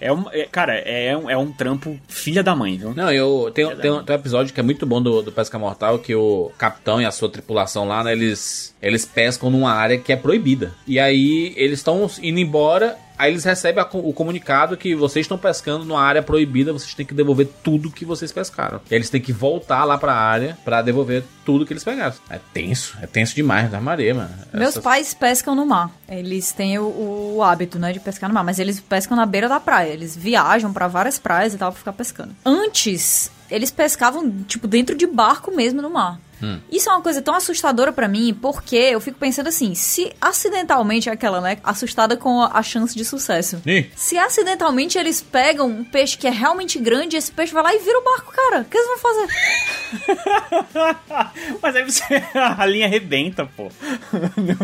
É um, é- cara, é um, é um trampo filha da mãe, viu? Não, eu tem, tem, um, tem um episódio que é muito bom do, do Pesca Mortal que o capitão e a sua tripulação lá, né, eles eles pescam numa área que é proibida. E aí eles estão indo embora, aí eles recebem a o comunicado que vocês estão pescando numa área proibida, vocês têm que devolver tudo que vocês pescaram. E eles têm que voltar lá pra área pra devolver tudo que eles pegaram. É tenso, é tenso demais da maré, mano. Meus Essas- pais pescam no mar. Eles têm o, o hábito, né, de pescar no mar, mas eles pescam na beira da praia. Eles viajam pra várias praias e tal pra ficar pescando. Antes, eles pescavam tipo dentro de barco mesmo no mar. Isso é uma coisa tão assustadora pra mim, porque eu fico pensando assim, se acidentalmente aquela, né, assustada com a, a chance de sucesso. Ih. Se acidentalmente eles pegam um peixe que é realmente grande, esse peixe vai lá e vira o barco, cara. O que eles vão fazer? [LAUGHS] Mas aí você. [LAUGHS] a linha arrebenta, pô.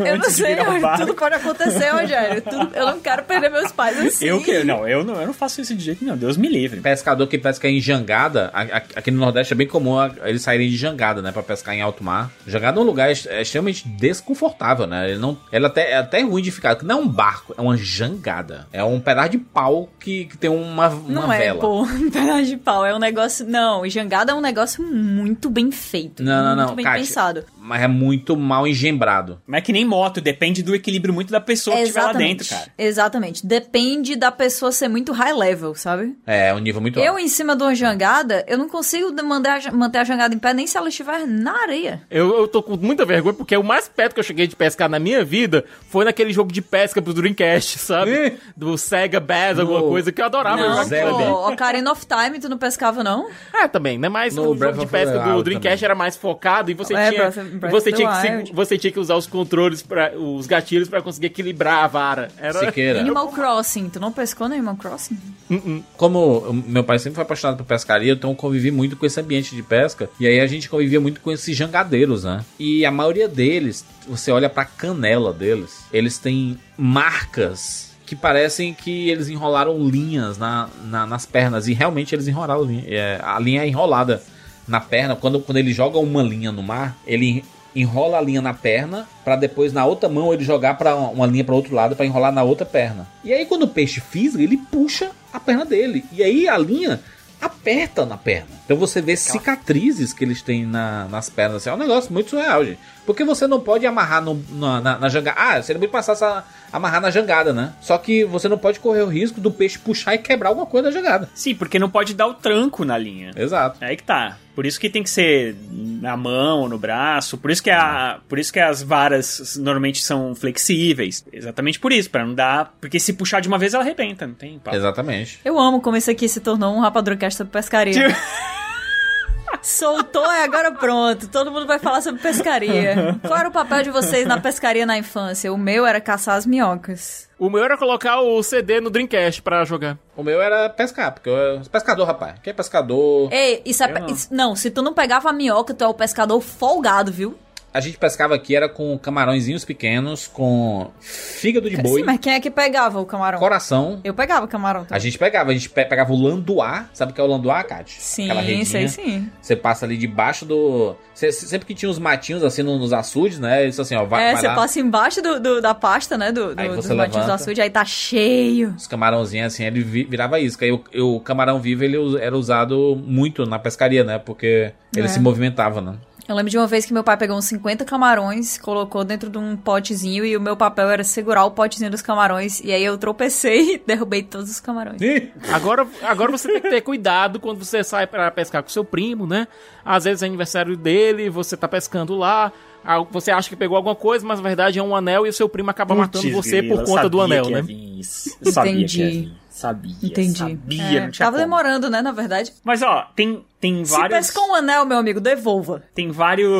Eu não sei, barco. [LAUGHS] tudo pode acontecer, Rogério. Tudo- eu não quero perder meus pais assim. Eu que. Não eu, não, eu não faço isso de jeito nenhum. Deus me livre. Pescador que pesca em jangada, aqui no Nordeste é bem comum eles saírem de jangada, né, Pra pescar em alto mar. Jangada é um lugar é extremamente desconfortável, né? Ele não, ela até é até ruim de ficar, porque não é um barco, é uma jangada. É um pedaço de pau que, que tem uma, uma Não é, vela. pô, um pedaço de pau. É um negócio. Não, jangada é um negócio muito bem feito. Não, não, muito não, bem Kátia. pensado. Mas é muito mal engembrado. Mas é que nem moto, depende do equilíbrio muito da pessoa que estiver lá dentro, cara. Exatamente. Depende da pessoa ser muito high level, sabe? É, um nível muito Eu, alto. em cima de uma jangada, eu não consigo manter a, manter a jangada em pé nem se ela estiver na areia. Eu, eu tô com muita vergonha porque o mais perto que eu cheguei de pescar na minha vida foi naquele jogo de pesca pro Dreamcast, [LAUGHS] sabe? Do Sega Bass, alguma No- coisa que eu adorava não, jogar pô, Ocarina of Time, tu não pescava, não? É, também, né? Mas No o jogo de pesca do Dreamcast também. era mais focado e você É, tinha você tinha que se- você tinha que usar os controles para os gatilhos pra conseguir equilibrar a vara. Era Siqueira. Animal Crossing, tu não pescou no Animal Crossing? Como o meu pai sempre foi apaixonado por pescaria, então eu convivi muito com esse ambiente de pesca. E aí a gente convivia muito com esses jangadeiros, né? E a maioria deles, você olha pra canela deles, eles têm marcas que parecem que eles enrolaram linhas na, na- nas pernas. E realmente eles enrolaram linha. É, a linha é enrolada na perna. Quando, quando ele joga uma linha no mar, ele enrola a linha na perna pra depois na outra mão ele jogar para uma linha para outro lado pra enrolar na outra perna. E aí quando o peixe fisga, ele puxa a perna dele. E aí a linha aperta na perna. Então você vê cicatrizes que eles têm na- nas pernas. Assim, é um negócio muito surreal, gente. Porque você não pode amarrar no- na, na, na jangada. Ah, seria muito mais fácil a- amarrar na jangada, né? Só que você não pode correr o risco do peixe puxar e quebrar alguma coisa da jangada. Sim, porque não pode dar o tranco na linha. Exato. É aí que tá. Por isso que tem que ser na mão, no braço. Por isso que, a, por isso que as varas normalmente são flexíveis. Exatamente por isso, pra não dar. Porque se puxar de uma vez ela arrebenta, não tem papo. Exatamente. Eu amo como esse aqui se tornou um rapadurocast sobre pescaria. [LAUGHS] Soltou e agora pronto. Todo mundo vai falar sobre pescaria. Qual era o papel de vocês na pescaria na infância? O meu era caçar as minhocas. O meu era colocar o CD no Dreamcast pra jogar. O meu era pescar, porque eu pescador, rapaz. Quem é pescador? Ei, isso é. Pe- não. isso- não, se tu não pegava a minhoca, tu é o pescador folgado, viu? A gente pescava aqui era com camarõezinhos pequenos, com fígado de boi, Sim, mas quem é que pegava o camarão? coração. Eu pegava o camarão A também. gente pegava, a gente pe- pegava o landuá. Sabe o que é o landuá, Kátia? Sim, Aquela redinha. sei sim. Você passa ali debaixo do. Cê- sempre que tinha os matinhos assim no- nos açudes, né? Isso assim, ó, vai, é, vai você lá, passa embaixo do, do- da pasta, né? Do, do, Aí dos você matinhos do levanta. açude, aí tá cheio. Os camarãozinhos assim, ele vi- virava isca. E o, o camarão vivo ele era usado muito na pescaria, né? Porque ele É. se movimentava, né? Eu lembro de uma vez que meu pai pegou uns 50 camarões, colocou dentro de um potezinho e o meu papel era segurar o potezinho dos camarões. E aí eu tropecei e [LAUGHS] derrubei todos os camarões. Agora, agora você tem que ter cuidado quando você sai pra pescar com seu primo, né? Às vezes é aniversário dele, você tá pescando lá, você acha que pegou alguma coisa, mas na verdade é um anel e o seu primo acaba matando Putz, você grila, por conta do anel, né? isso. Eu sabia Entendi. Sabia. Entendi. Sabia, É, não tinha tava como. demorando, né, na verdade. Mas ó, tem, tem Se vários. pescou um anel, meu amigo, devolva. Tem vários.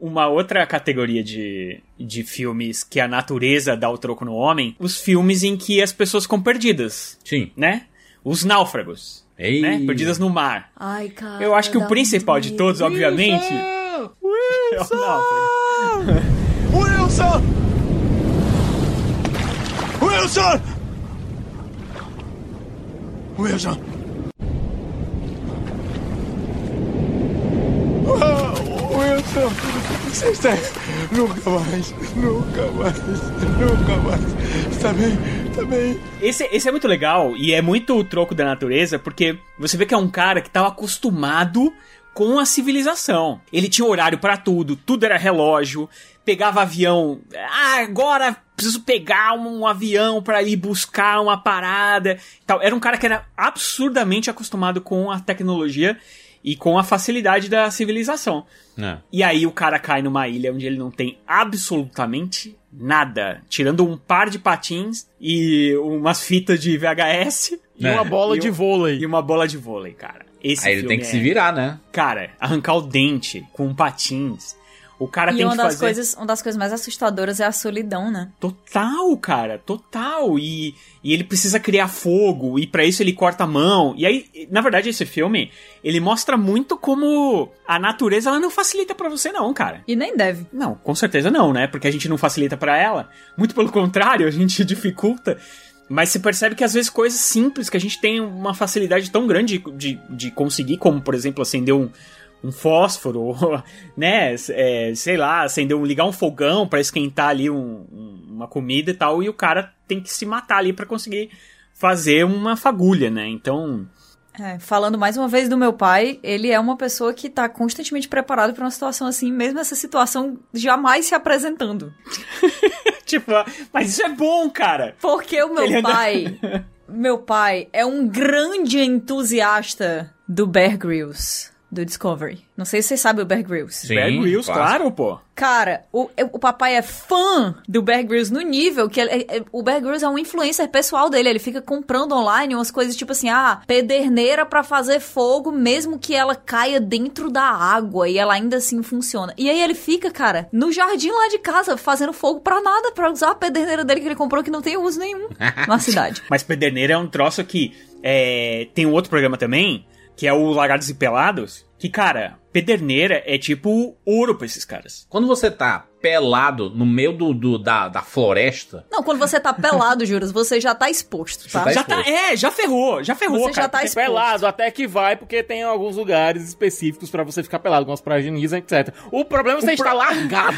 Uma outra categoria de, de filmes que a natureza dá o troco no homem. Os filmes em que as pessoas ficam perdidas, Sim. né? Os náufragos. Ei. Né? Perdidas no mar. Ai, cara. Eu acho que o principal um de todos, obviamente. [LAUGHS] É o náufrago. Wilson! Wilson! Wilson! Oh, Wilson! Você está... Nunca mais, nunca mais, nunca mais. Está bem, está bem. Esse, esse é muito legal e é muito o troco da natureza, porque você vê que é um cara que tava acostumado com a civilização. Ele tinha horário pra tudo, tudo era relógio, pegava avião. Ah, agora preciso pegar um avião pra ir buscar uma parada. e Tal. Era um cara que era absurdamente acostumado com a tecnologia e com a facilidade da civilização. É. E aí o cara cai numa ilha onde ele não tem absolutamente nada, tirando um par de patins e umas fitas de VHS E uma bola E de um- vôlei. e uma bola de vôlei, cara. Esse Aí ele tem que é- se virar, né? Cara, arrancar o dente com patins. O cara E tem uma que das, fazer coisas, uma das coisas mais assustadoras é a solidão, né? total, cara, total. E, e ele precisa criar fogo e pra isso ele corta a mão. E aí, na verdade, esse filme, ele mostra muito como a natureza ela não facilita pra você não, cara. E nem deve. Não, com certeza não, né? Porque a gente não facilita pra ela. Muito pelo contrário, a gente [LAUGHS] dificulta. Mas você percebe que às vezes coisas simples que a gente tem uma facilidade tão grande de, de, de conseguir, como por exemplo acender um, um fósforo, [LAUGHS] né? É, sei lá, acender um, ligar um fogão pra esquentar ali um- um- uma comida e tal, e o cara tem que se matar ali pra conseguir fazer uma fagulha, né? Então É, falando mais uma vez do meu pai, ele é uma pessoa que tá constantemente preparado pra uma situação assim, mesmo essa situação jamais se apresentando. [LAUGHS] tipo, mas isso é bom, cara. Porque o meu Ele anda- pai, [LAUGHS] meu pai é um grande entusiasta do Bear Grylls, do Discovery. Não sei se vocês sabem o Bear Grylls. Sim, Bear Grylls, claro, pô. Cara, o, o papai é fã do Bear Grylls no nível que ele- é- é- o Bear Grylls é um influencer pessoal dele. Ele fica comprando online umas coisas tipo assim, ah, pederneira pra fazer fogo mesmo que ela caia dentro da água e ela ainda assim funciona. E aí ele fica, cara, no jardim lá de casa fazendo fogo pra nada, pra usar a pederneira dele que ele comprou que não tem uso nenhum [LAUGHS] na cidade. Mas Pederneira é um troço que é, tem um outro programa também, que é o Lagados e Pelados, que, cara, Pederneira é tipo ouro pra esses caras. Quando você tá pelado no meio do, do- da, da floresta, Não, quando você tá pelado, Juras, você já tá exposto, tá? tá já tá, é, já ferrou, já ferrou, Você cara. já tá É exposto. pelado, até que vai, porque tem alguns lugares específicos pra você ficar pelado, algumas praias de Nisa, etc. O problema é você estar largado.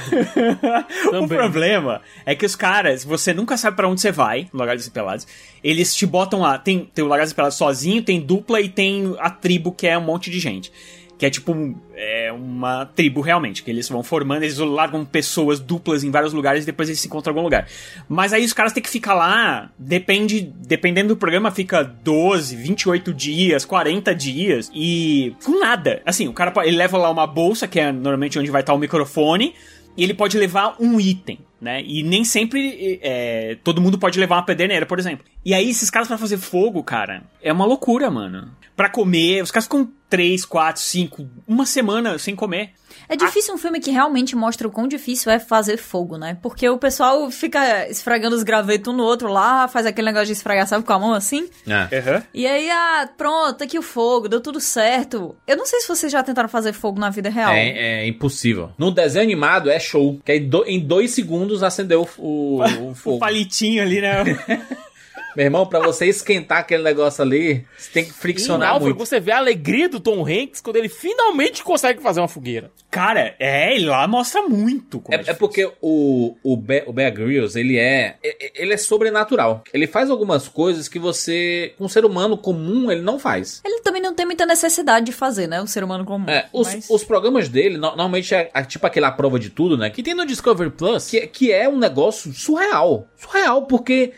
[LAUGHS] o problema é que os caras, você nunca sabe pra onde você vai, no Lagados e Pelados. Eles te botam lá, tem, tem o Lagados e Pelados sozinho, tem dupla e tem a tribo, que é um monte de gente. Que é tipo é uma tribo realmente, que eles vão formando, eles largam pessoas duplas em vários lugares e depois eles se encontram em algum lugar. Mas aí os caras têm que ficar lá, depende, dependendo do programa, fica 12, 28 dias, 40 dias e com nada. Assim, o cara ele leva lá uma bolsa, que é normalmente onde vai estar o microfone, e ele pode levar um item, né? E nem sempre é, todo mundo pode levar uma pederneira, por exemplo. E aí, esses caras pra fazer fogo, cara, é uma loucura, mano. Pra comer, os caras ficam 3, 4, 5, uma semana sem comer. É difícil um filme que realmente mostra o quão difícil é fazer fogo, né? Porque o pessoal fica esfregando os gravetos um no outro lá, faz aquele negócio de esfregar, sabe, com a mão assim. é. E aí, ah, pronto, aqui o fogo, deu tudo certo. Eu não sei se vocês já tentaram fazer fogo na vida real. É, é impossível. No desenho animado é show. Que aí do- em dois segundos acendeu o, o, o [LAUGHS] fogo. O palitinho ali, né? [LAUGHS] Meu irmão, pra você esquentar aquele negócio ali, você tem que Em friccionar Náufrago, muito. você vê a alegria do Tom Hanks quando ele finalmente consegue fazer uma fogueira. cara, é, ele lá mostra muito. como É, é difícil. porque o, o, Be- o Bear Grylls, ele é, é- ele é sobrenatural. Ele faz algumas coisas que você, com um ser humano comum, ele não faz. Ele também não tem muita necessidade de fazer, né? O ser humano comum. É, os, Mas- os programas dele, no- normalmente é, é tipo aquela prova de tudo, né? Que tem no Discovery Plus, que, que é um negócio surreal. Surreal, porque.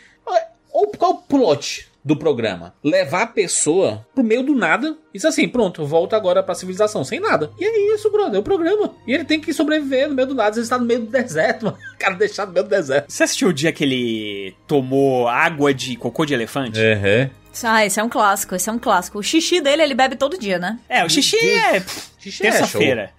Ou qual o plot do programa? Levar a pessoa pro meio do nada e dizer assim: pronto, volta agora pra civilização, sem nada. E é isso, brother, é o programa. E ele tem que sobreviver no meio do nada. Às vezes tá no meio do deserto, mano. [LAUGHS] O cara deixado no meio do deserto. Você assistiu o dia que ele tomou água de cocô de elefante? É. Ah, esse é um clássico, esse é um clássico. O xixi dele ele bebe todo dia, né? É, o xixi é Xixi é terça-feira.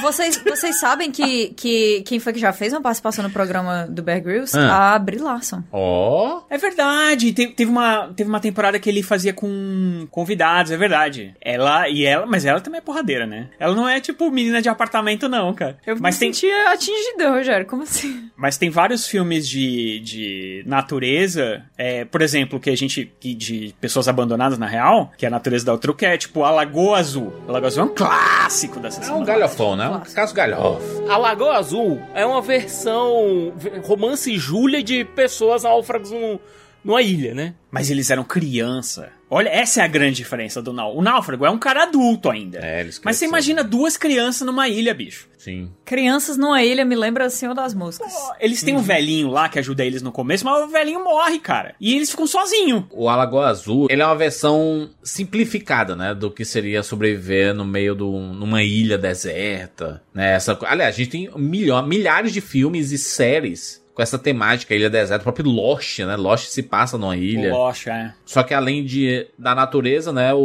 Vocês, vocês sabem que, que quem foi que já fez uma participação no programa do Bear Grylls? Ah. A Brie Larson. Ó. É verdade, te- teve uma, teve uma temporada que ele fazia com convidados, é verdade. Ela e ela, mas ela também é porradeira, né? Ela não é tipo menina de apartamento, não, cara. Eu mas me tem, sentia atingida, Rogério. Como assim? mas tem vários filmes de, de natureza, é, por exemplo, que a gente. que de pessoas abandonadas na real, que é a natureza da outra, que é tipo a Lagoa Azul. A Lagoa Azul é um clássico dessa É um galhofão, né? Um caso galhofa. A Lagoa Azul é uma versão romance Júlia de pessoas náufragos num- numa ilha, né? Mas eles eram criança. Olha, essa é a grande diferença do náufrago. O náufrago é um cara adulto ainda. É, eles Mas você imagina duas crianças numa ilha, bicho. Sim. Crianças numa ilha me lembra assim uma das músicas. Eles têm um velhinho lá que ajuda eles no começo, mas o velhinho morre, cara. E eles ficam sozinhos. O Alagoa Azul, ele é uma versão simplificada, né, do que seria sobreviver no meio de numa ilha deserta, né, essa, aliás, a gente tem milho- milhares de filmes e séries com essa temática, ilha deserta, o próprio Lost, né, Lost se passa numa ilha, Lost, é. só que além de, da natureza, né, o,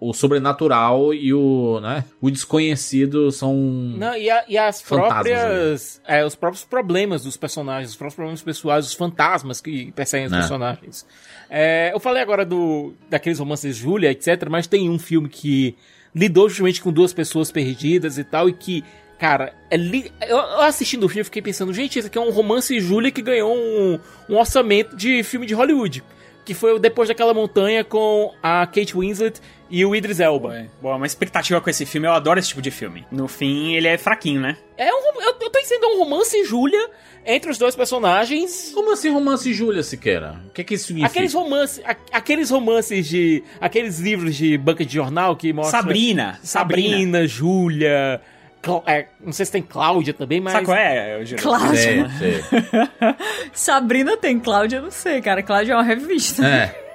o, o sobrenatural e o, né, o desconhecido são... Não, e, a- e as próprias. É, os próprios problemas dos personagens, os próprios problemas pessoais, os fantasmas que perseguem os É. personagens. É, eu falei agora do daqueles romances Júlia, etc., mas tem um filme que lidou justamente com duas pessoas perdidas e tal, e que. Cara, é li... eu, eu assistindo o filme fiquei pensando, gente, esse aqui é um romance Júlia que ganhou um, um orçamento de filme de Hollywood. que foi o depois daquela montanha com a Kate Winslet e o Idris Elba. É. Boa, uma expectativa com esse filme, eu adoro esse tipo de filme. No fim, ele é fraquinho, né? É um, eu, eu tô dizendo um romance Júlia entre os dois personagens. Como assim romance Júlia Siqueira? O que que isso significa? Aqueles romances, aqueles romances de, aqueles livros de banca de jornal que mostram Sabrina. Sabrina. Sabrina, Júlia, é, não sei se tem Cláudia também, mas Sabe qual é, Júlio? Cláudia. Sei, sei. [LAUGHS] Sabrina tem, Cláudia eu não sei, cara. Cláudia é uma revista. É.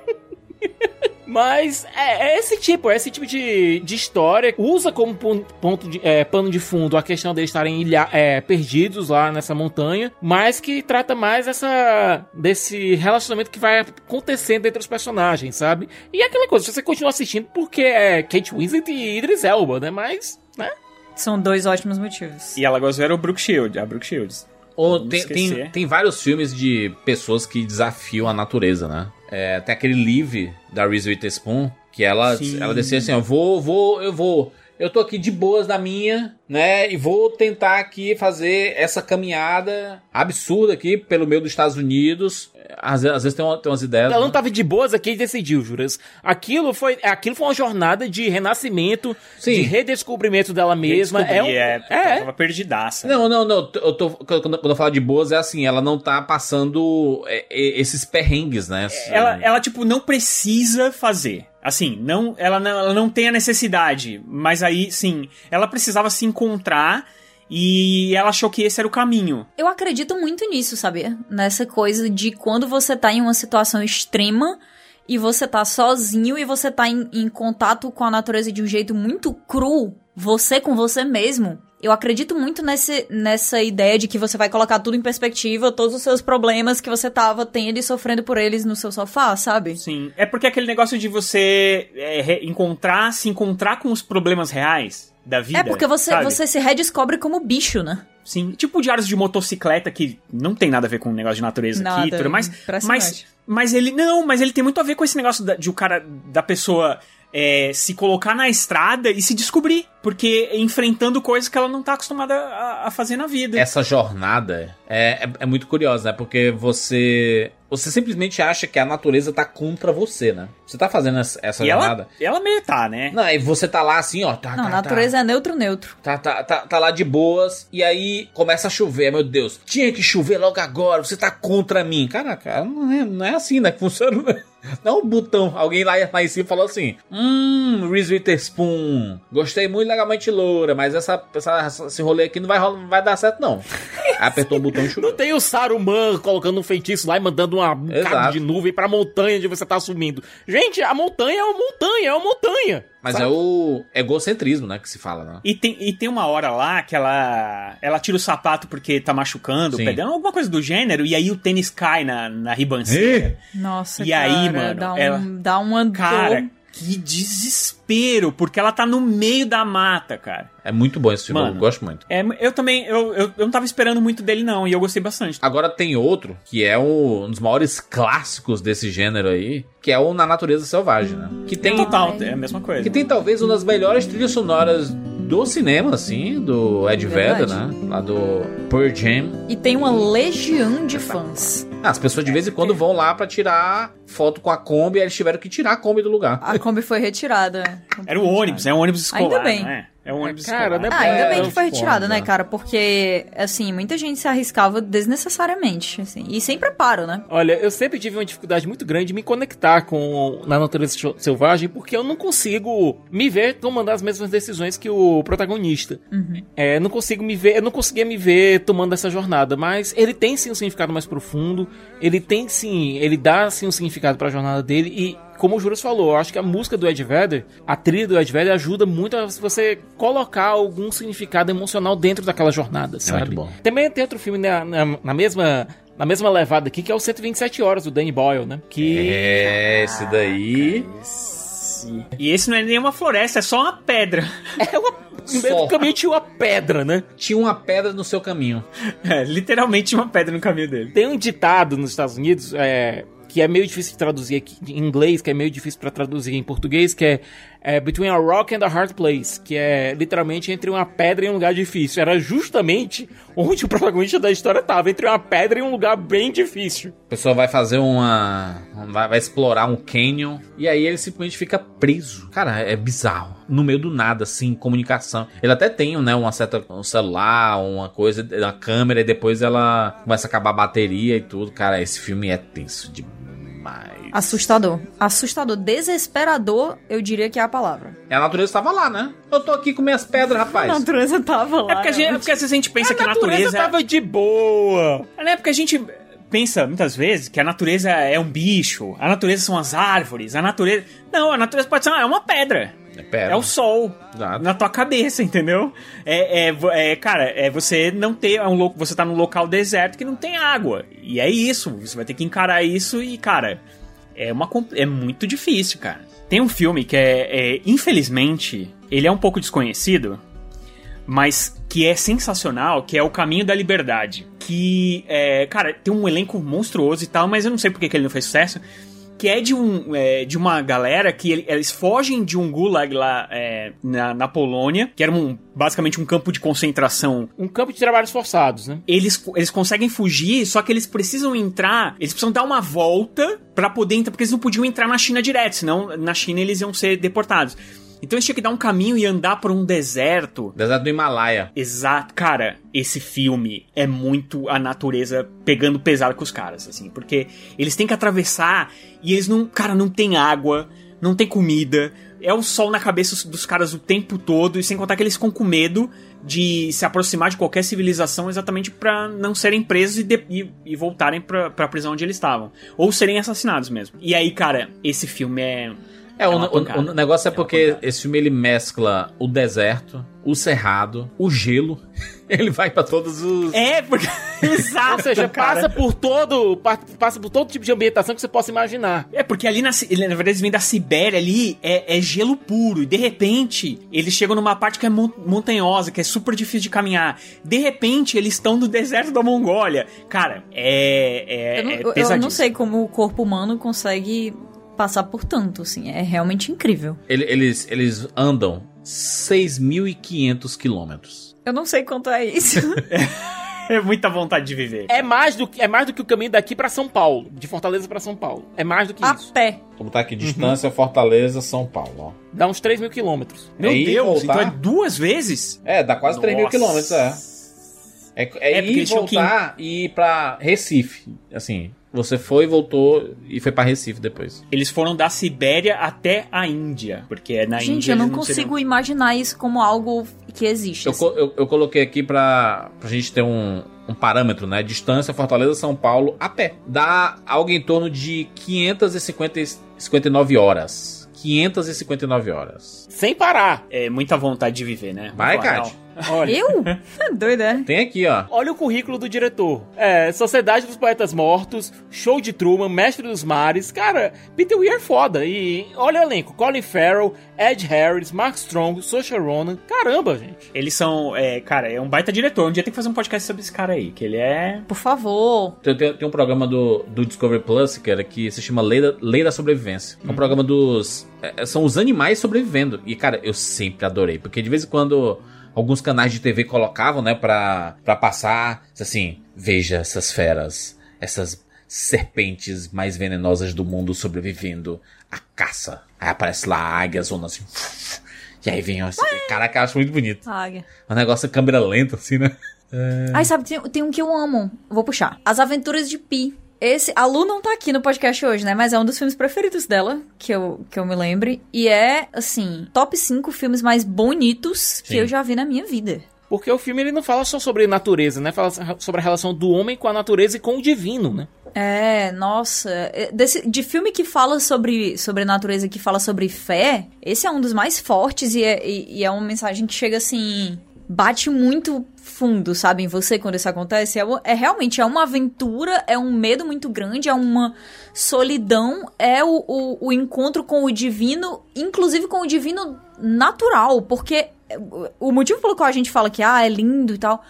[LAUGHS] Mas é, é esse tipo, é esse tipo de, de história. Usa como pon- ponto de, é, pano de fundo a questão deles estarem ilha- é, perdidos lá nessa montanha, mas que trata mais essa desse relacionamento que vai acontecendo entre os personagens, sabe? E é aquela coisa, você continua assistindo porque é Kate Winslet e Idris Elba, né? Mas, né? São dois ótimos motivos. E ela gostou era o Brooke Shields, a Brooke Shields. Ou tem, tem, tem vários filmes de pessoas que desafiam a natureza, né? É, tem aquele Live da Reese Witherspoon, que ela, Sim. ela decide assim, ó, vou, vou, eu vou. Eu tô aqui de boas na minha, né? E vou tentar aqui fazer essa caminhada absurda aqui pelo meio dos Estados Unidos. Às, vezes- às vezes tem, uma- tem umas ideias. Ela não né? tava de boas aqui e decidiu, Juras. Aquilo foi, aquilo foi uma jornada de renascimento, Sim. de redescobrimento dela mesma. É, um, é, é, tava perdidaça. Não, não, não. Eu tô, quando, quando eu falo de boas, é assim, ela não tá passando é, é, esses perrengues, né? Ela, ela, tipo, não precisa fazer. Assim, não, ela, não, ela não tem a necessidade. Mas aí, sim, ela precisava se encontrar e ela achou que esse era o caminho. Eu acredito muito nisso, sabia? Nessa coisa de quando você tá em uma situação extrema e você tá sozinho e você tá em, em contato com a natureza de um jeito muito cru, você com você mesmo. Eu acredito muito nesse, nessa ideia de que você vai colocar tudo em perspectiva, todos os seus problemas que você tava tendo e sofrendo por eles no seu sofá, sabe? Sim. É porque aquele negócio de você é, encontrar, se encontrar com os problemas reais da vida. É porque você, sabe? você se redescobre como bicho, né? Sim, tipo diários de motocicleta que não tem nada a ver com o negócio de natureza aqui, Nada, tudo, mas, impressionante. mas, mas ele não, mas ele tem muito a ver com esse negócio da- de o cara da pessoa é, se colocar na estrada e se descobrir, porque enfrentando coisas que ela não tá acostumada a, a fazer na vida. essa jornada é, é, é muito curiosa, né? Porque você. Você simplesmente acha que a natureza tá contra você, né? Você tá fazendo essa, essa e ela, jornada. ela meio tá, né? Não, e você tá lá assim, ó. Tá, Não, tá, a natureza é neutro-neutro. Tá, tá, tá, tá lá de boas, e aí começa a chover, meu Deus. Tinha que chover logo agora, você tá contra mim. Cara, cara, não é, não é assim, né? Que funciona. né? Não é um botão. Alguém lá, lá em cima falou assim: Hum, Reese Witherspoon, gostei muito legalmente loura, mas essa, essa, esse rolê aqui não vai, não vai dar certo, não. Apertou o [LAUGHS] botão e choveu. Não tem o Saruman colocando um feitiço lá e mandando uma, um cabo de nuvem pra montanha onde você tá sumindo. Gente, a montanha é uma montanha, é uma montanha. Mas sabe? é o egocentrismo, né? Que se fala, né? E tem, e tem uma hora lá que ela ela tira o sapato porque tá machucando, Sim. perdendo alguma coisa do gênero, e aí o tênis cai na, na ribanceira. Nossa, E cara, aí, mano, dá, um, ela- dá uma Cara, dor. Que desespero, porque ela tá no meio da mata, cara. É muito bom esse filme, Mano. eu gosto muito. É, eu também, eu, eu, eu não tava esperando muito dele, não, e eu gostei bastante. Agora tem outro, que é um dos maiores clássicos desse gênero aí, que é o Na Natureza Selvagem, né? Que tem, Total, é a mesma coisa. que tem talvez uma das melhores trilhas sonoras do cinema, assim, do Ed Vedder, Verdade. né? Lá do Pearl Jam. E tem uma legião de fãs. Ah, As pessoas de vez em quando vão lá pra tirar foto com a Kombi, e eles tiveram que tirar a Kombi do lugar. A Kombi foi retirada. Era o ônibus, é um ônibus escolar, Ainda bem. não é? É um ônibus Cara, escolar. né, Ah, ainda É, bem que os foi retirada, pontos, né, cara? Porque, assim, muita gente se arriscava desnecessariamente, assim. E sem preparo, né? Olha, eu sempre tive uma dificuldade muito grande de me conectar com na natureza selvagem, porque eu não consigo me ver tomando as mesmas decisões que o protagonista. É, não consigo me ver, eu não conseguia me ver tomando essa jornada, mas ele tem sim um significado mais profundo, ele tem sim, ele dá sim um significado pra jornada dele e como o Juras falou, eu acho que a música do Ed Vedder, a trilha do Ed Vedder ajuda muito a você colocar algum significado emocional dentro daquela jornada, sabe? muito bom. Também tem outro filme na, na, na mesma na mesma levada aqui, que é o 127 Horas, do Danny Boyle, né? Que É, esse daí. E esse não é nenhuma floresta, é só uma pedra. [LAUGHS] é uma, basicamente uma pedra, né? Tinha uma pedra no seu caminho. É, literalmente uma pedra no caminho dele. Tem um ditado nos Estados Unidos, é, que é meio difícil de traduzir aqui em inglês, que é meio difícil pra traduzir em português, que é, é Between a Rock and a Hard Place, que é literalmente entre uma pedra e um lugar difícil. Era justamente onde o protagonista da história estava, entre uma pedra e um lugar bem difícil. A pessoa vai fazer uma. Vai, vai explorar um canyon e aí ele simplesmente fica preso. Cara, é bizarro. No meio do nada, assim, comunicação. Ele até tem, né, uma certa. um celular, uma coisa, uma câmera, e depois ela começa a acabar a bateria e tudo. Cara, esse filme é tenso demais. Assustador. Assustador. Desesperador, eu diria que é a palavra. E a natureza estava lá, né? Eu tô aqui com minhas pedras, [LAUGHS] A rapaz. natureza tava lá. É porque, a gente, é porque às vezes a gente pensa que a natureza. tava de boa. É né, porque a gente pensa muitas vezes que a natureza é um bicho, a natureza são as árvores, a natureza. Não, a natureza pode ser uma, é uma pedra. É. É o sol Exato. na tua cabeça, entendeu? É, é, é, cara, é você não ter é um louco, você tá num local deserto que não tem água. E é isso, você vai ter que encarar isso e, cara, é uma é muito difícil, cara. Tem um filme que é, é infelizmente, ele é um pouco desconhecido, mas que é sensacional, que é O Caminho da Liberdade. Que, é, cara, tem um elenco monstruoso e tal, mas eu não sei porque que ele não fez sucesso. Que é de, um, é, de uma galera que ele- eles fogem de um gulag lá é, na, na Polônia, que era um, basicamente um campo de concentração. Um campo de trabalhos forçados, né? Eles, eles conseguem fugir, só que eles precisam entrar, eles precisam dar uma volta pra poder entrar, porque eles não podiam entrar na China direto, senão na China eles iam ser deportados. Então eles tinham que dar um caminho e andar por um deserto. Deserto do Himalaia. Exato. Cara, esse filme é muito a natureza pegando pesado com os caras, assim. Porque eles têm que atravessar e eles não. Cara, não tem água, não tem comida. É o sol na cabeça dos caras o tempo todo. E sem contar que eles ficam com medo de se aproximar de qualquer civilização exatamente pra não serem presos e, de- e- e voltarem pra, pra prisão onde eles estavam. Ou serem assassinados mesmo. E aí, cara, esse filme é. É, o, uma o- pancada. o negócio é É porque esse filme ele mescla o deserto, o cerrado, o gelo. [LAUGHS] Ele vai pra todos os. É, porque. [LAUGHS] Exato. Ou seja, cara. passa por todo. pa- Passa por todo tipo de ambientação que você possa imaginar. É, porque ali na, na verdade eles vêm da Sibéria ali, é, é gelo puro. E de repente, eles chegam numa parte que é mon- montanhosa, que é super difícil de caminhar. De repente, eles estão no deserto da Mongólia. Cara, é. é Eu não, é eu- não sei como o corpo humano consegue passar por tanto, assim. É realmente incrível. Ele- eles, eles andam 6.500 quilômetros. Eu não sei quanto é isso. [LAUGHS] É muita vontade de viver. É mais do, que- é mais do que o caminho daqui pra São Paulo. De Fortaleza pra São Paulo. É mais do que a isso. pé. Vamos botar aqui, distância Fortaleza, São Paulo, ó. Dá uns 3 mil quilômetros. Meu É Deus, voltar? então é duas vezes? É, dá quase 3 mil Nossa. quilômetros, é. É, é, É, ir e voltar e ir pra Recife. Assim, você foi, voltou e foi pra Recife depois. Eles foram da Sibéria até a Índia. Porque é na Gente, Índia. eu não eles consigo seriam- imaginar isso como algo que existe. Eu, assim. eu, eu coloquei aqui pra, pra gente ter um, um parâmetro, né? Distância Fortaleza São Paulo a pé. Dá algo em torno de 559 horas. 559 horas. Sem parar. É muita vontade de viver, né? Vai, Kátia. Olha. Eu? É [LAUGHS] doido, é? Tem aqui, ó. Olha o currículo do diretor. É, Sociedade dos Poetas Mortos, Show de Truman, Mestre dos Mares. Cara, Peter Weir é foda. E olha o elenco: Colin Farrell, Ed Harris, Mark Strong, Saoirse Ronan. Caramba, gente. Eles são. É, cara, é um baita diretor. Um dia tem que fazer um podcast sobre esse cara aí, que ele é. Por favor. Tem, tem- tem um programa do, do Discovery Plus, cara, que se chama Lei da, Lei da Sobrevivência. É um programa dos. é, são os animais sobrevivendo. E, cara, eu sempre adorei. Porque de vez em quando alguns canais de TV colocavam, né, pra, pra passar. Assim, veja essas feras, essas serpentes mais venenosas do mundo sobrevivendo à caça. Aí aparece lá a águia, zona assim. E aí vem assim. Caraca, eu acho muito bonito. Águia. Um negócio câmera lenta, assim, né? Ai, sabe, tem, tem um que eu amo. Vou puxar. As Aventuras de Pi. Esse, a Lu não tá aqui no podcast hoje, né? Mas é um dos filmes preferidos dela, que eu, que eu me lembre. E é, assim, top 5 filmes mais bonitos que Sim. eu já vi na minha vida. Porque o filme ele não fala só sobre natureza, né? Fala sobre a relação do homem com a natureza e com o divino, né? É, nossa. é, desse- de filme que fala sobre, sobre natureza, que fala sobre fé, esse é um dos mais fortes e é, e- e é uma mensagem que chega assim. Bate muito fundo, sabe, em você quando isso acontece. É, é realmente é uma aventura, é um medo muito grande, é uma solidão, é o, o, o encontro com o divino, inclusive com o divino natural, porque o motivo pelo qual a gente fala que ah, é lindo e tal,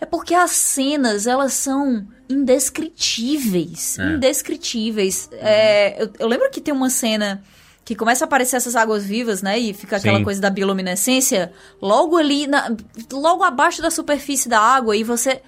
é porque as cenas, elas são indescritíveis. É. Indescritíveis. É, eu, eu lembro que tem uma cena que começa a aparecer essas águas vivas, né? E fica aquela Sim. coisa da bioluminescência logo ali, na- logo abaixo da superfície da água, e você.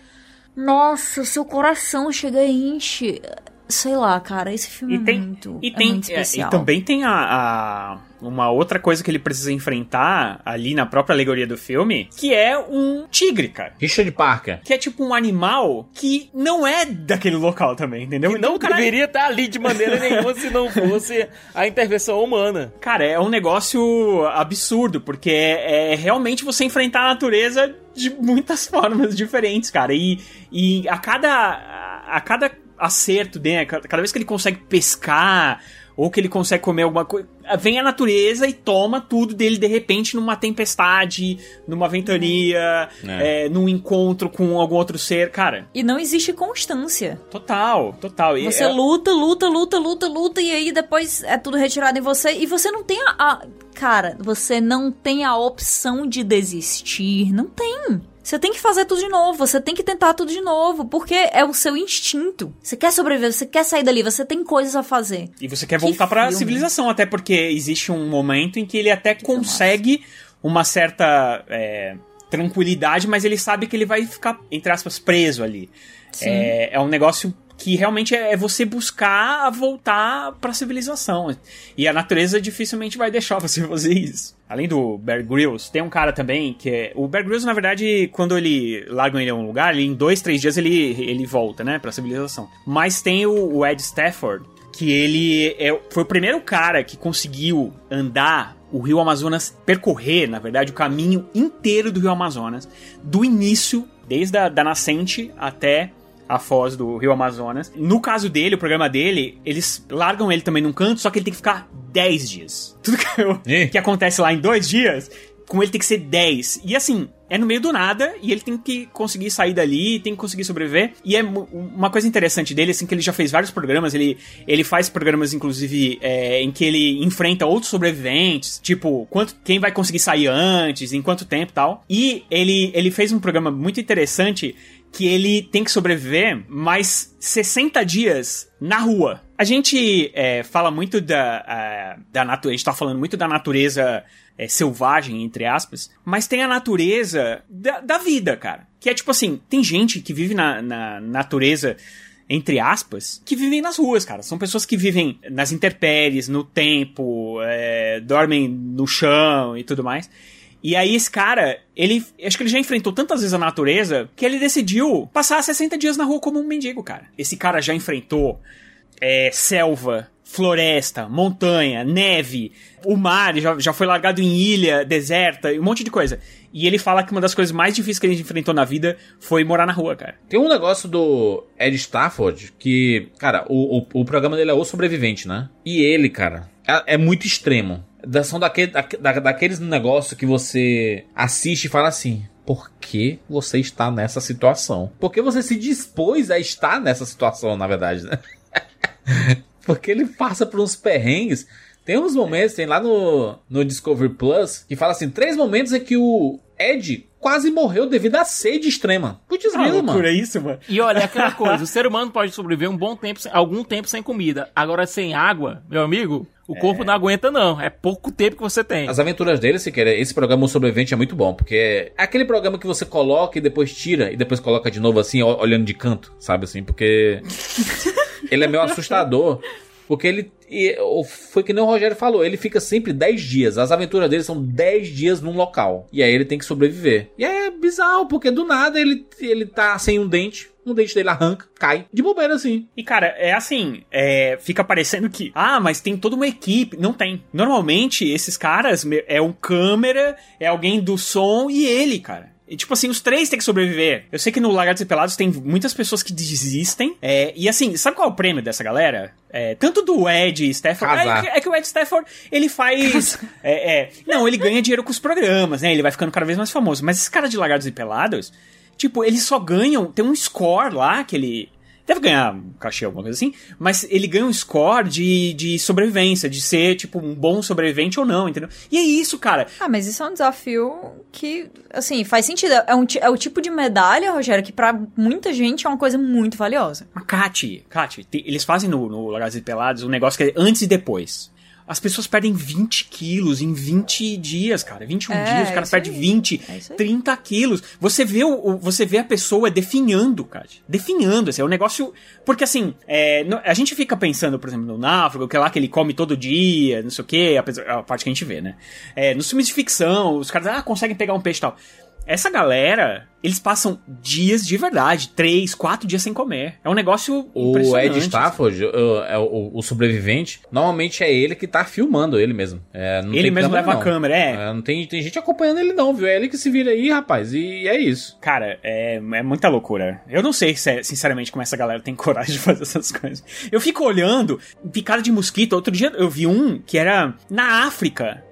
Nossa, seu coração chega e enche. Sei lá, cara, esse filme E é tem, muito, e é tem muito é, especial. e também tem a, a- uma outra coisa que ele precisa enfrentar ali na própria alegoria do filme, que é um tigre, cara. Richard Parker. Que é tipo um animal que não é daquele local também, entendeu? Que não Então, cara, deveria estar ali de maneira nenhuma se não fosse a intervenção humana. Cara, é um negócio absurdo, porque é, é realmente você enfrentar a natureza de muitas [LAUGHS] formas diferentes, cara. E, e a cada a cada acerto dele, cada cada vez que ele consegue pescar ou que ele consegue comer alguma coisa, vem a natureza e toma tudo dele de repente numa tempestade, numa ventania, é, num encontro com algum outro ser, cara. E não existe constância. Total, total. E Você é- luta, luta, luta, luta, luta, e aí depois é tudo retirado em você. E você não tem a. a- Cara, você não tem a opção de desistir. Não tem. Você tem que fazer tudo de novo, você tem que tentar tudo de novo, porque é o seu instinto. Você quer sobreviver, você quer sair dali, você tem coisas a fazer. E você quer Que voltar pra filme. civilização, até porque existe um momento em que ele até consegue uma certa é, tranquilidade, mas ele sabe que ele vai ficar, entre aspas, preso ali. É, é um negócio que realmente é é você buscar voltar pra civilização. E a natureza dificilmente vai deixar você [LAUGHS] fazer isso. Além do Bear Grylls, tem um cara também que é... O Bear Grylls, na verdade, quando ele largam ele um lugar, ele, em dois, três dias ele, ele volta, né, pra civilização. Mas tem o, o Ed Stafford, que ele é, foi o primeiro cara que conseguiu andar o Rio Amazonas, percorrer, na verdade, o caminho inteiro do Rio Amazonas, do início, desde a da nascente até a foz do Rio Amazonas. No caso dele, o programa dele, eles largam ele também num canto, só que ele tem que ficar 10 dias. [LAUGHS] Tudo que, eu- que acontece lá em dois dias, com ele tem que ser 10. E assim, é no meio do nada, e ele tem que conseguir sair dali, tem que conseguir sobreviver. E é uma coisa interessante dele, assim, que ele já fez vários programas, ele, ele faz programas, inclusive, é, em que ele enfrenta outros sobreviventes, tipo, quanto, quem vai conseguir sair antes, em quanto tempo e tal. E ele, ele fez um programa muito interessante que ele tem que sobreviver mais 60 dias na rua. A gente é, fala muito da, a- da natureza, a gente tá falando muito da natureza é, selvagem, entre aspas, mas tem a natureza da, da vida, cara. Que é tipo assim, tem gente que vive na, na natureza entre aspas, que vivem nas ruas, cara. São pessoas que vivem nas intempéries, no tempo, é, dormem no chão e tudo mais. E aí esse cara, ele, acho que ele já enfrentou tantas vezes a natureza que ele decidiu passar 60 dias na rua como um mendigo, cara. Esse cara já enfrentou é, selva, floresta, montanha, neve, o mar, já, já foi largado em ilha, deserta, um monte de coisa. E ele fala que uma das coisas mais difíceis que ele enfrentou na vida foi morar na rua, cara. Tem um negócio do Ed Stafford que, cara, o, o, o programa dele é O Sobrevivente, né? E ele, cara, é, é muito extremo. São daquele, da, da- daqueles negócios que você assiste e fala assim. Por que você está nessa situação? Porque você se dispôs a estar nessa situação, na verdade, né? [LAUGHS] Porque ele passa por uns perrengues. Tem uns momentos, tem lá no, no Discovery Plus, que fala assim: três momentos em que o Ed quase morreu devido à sede extrema. Putz, Ah, mano. loucura isso, mano. E olha, é aquela coisa, o ser humano pode sobreviver um bom tempo, algum tempo sem comida. Agora, sem água, meu amigo, o corpo não aguenta não. É pouco tempo que você tem. As aventuras dele, se quer, esse programa O Sobrevivente é muito bom, porque é aquele programa que você coloca e depois tira e depois coloca de novo assim, olhando de canto, sabe assim, porque [LAUGHS] ele é meio assustador, porque ele foi que nem o Rogério falou, ele fica sempre 10 dias, as aventuras dele são 10 dias num local, e aí ele tem que sobreviver. E é bizarro, porque do nada ele, ele tá sem um dente, um dente dele arranca, cai, de bobeira assim. E, cara, é assim, é, fica parecendo que, ah, mas tem toda uma equipe. Não tem. Normalmente, esses caras é um câmera, é alguém do som e ele, cara. E, tipo assim, os três têm que sobreviver. Eu sei que no Lagartos e Pelados tem muitas pessoas que desistem. é, e assim, sabe qual é o prêmio dessa galera? É, tanto do Ed Stafford. É, que- é que o Ed Stafford, ele faz. [LAUGHS] É, é, não, ele ganha dinheiro com os programas, né? Ele vai ficando cada vez mais famoso. Mas esses caras de Lagartos e Pelados, tipo, eles só ganham. Tem um score lá que ele. Deve ganhar um cachê, alguma coisa assim, mas ele ganha um score de, de sobrevivência, de ser, tipo, um bom sobrevivente ou não, entendeu? E é isso, cara. Ah, mas isso é um desafio que, assim, faz sentido. É, um, é o tipo de medalha, Rogério, que pra muita gente é uma coisa muito valiosa. Mas, Kati, Kati, eles fazem no, no Lagartos e Pelados um negócio que é antes e depois. As pessoas perdem 20 quilos em 20 dias, cara. 21 É, dias, o cara perde aí. 20, É isso aí. 30 quilos. Você vê, o, você vê a pessoa definhando, cara. Definhando, assim, é um negócio. Porque assim, é, a gente fica pensando, por exemplo, no náufrago, que é lá que ele come todo dia, não sei o quê, apesar- a parte que a gente vê, né? É, nos filmes de ficção, os caras, ah, conseguem pegar um peixe e tal. Essa galera, eles passam dias de verdade, três, quatro dias sem comer. É um negócio O. Ed Stafford, o, é o, o sobrevivente, normalmente é ele que tá filmando ele mesmo. É, não Ele mesmo leva não. a câmera, é. É, não tem, tem gente acompanhando ele não, viu? É ele que se vira aí, rapaz, e é isso. Cara, é, é muita loucura. Eu não sei, se- sinceramente, como essa galera tem [LAUGHS] coragem de fazer essas coisas. Eu fico olhando, picada de mosquito. Outro dia eu vi um que era na África,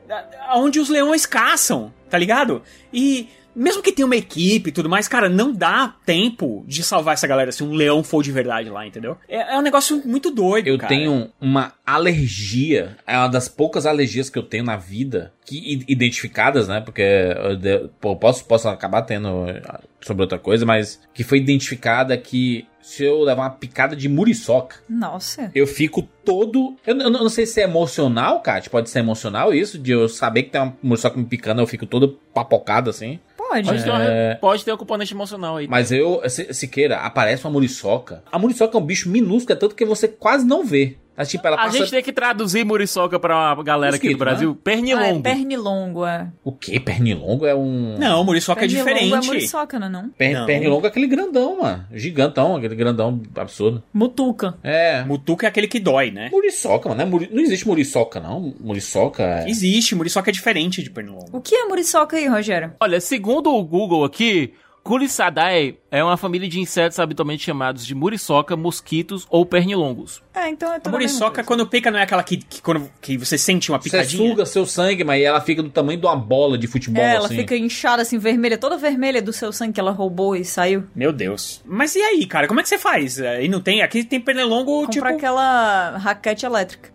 onde os leões caçam, tá ligado? E mesmo que tenha uma equipe e tudo mais, cara, não dá tempo de salvar essa galera se um leão for de verdade lá, entendeu? É, é um negócio muito doido, Eu cara. tenho uma alergia, é uma das poucas alergias que eu tenho na vida, que identificadas, né? Porque eu posso, posso acabar tendo ah, sobre outra coisa, mas que foi identificada que se eu levar uma picada de muriçoca, Nossa. eu fico todo. Eu, eu não sei se é emocional, Kat. Pode ser emocional isso, de eu saber que tem uma muriçoca me picando, eu fico todo papocado assim. Pode. Pode, ter, uma- É. pode ter um componente emocional aí. Mas eu, se, Siqueira, aparece uma muriçoca. A muriçoca é um bicho minúsculo, é tanto que você quase não vê. Mas, tipo, ela A passa. gente tem que traduzir muriçoca pra uma galera aqui do Brasil. Ah, é Pernilongo. pernilongo, é. O quê? Pernilongo é um. Não, muriçoca é Pernilongo diferente. é muriçoca, não é não? Per- Não. Pernilongo é aquele grandão, mano. Gigantão, aquele grandão absurdo. Mutuca. É. Mutuca é aquele que dói, né? Muriçoca, mano. Não, é muri- não existe muriçoca, não. Muriçoca é. Existe, muriçoca é diferente de pernilongo. O que é muriçoca aí, Rogério? Olha, segundo o Google aqui, Culissadae é uma família de insetos habitualmente chamados de muriçoca, mosquitos ou pernilongos. É, então é A tudo a mesma muriçoca, quando pica, não é aquela que, que, quando, que você sente uma Você picadinha? suga seu sangue, mas ela fica do tamanho de uma bola de futebol, É, ela assim. fica inchada assim, vermelha, toda vermelha do seu sangue que ela roubou e saiu. Meu Deus. Mas e aí, cara? Como é que você faz? Aí não tem. Aqui tem pernilongo, Compra tipo. aquela raquete elétrica.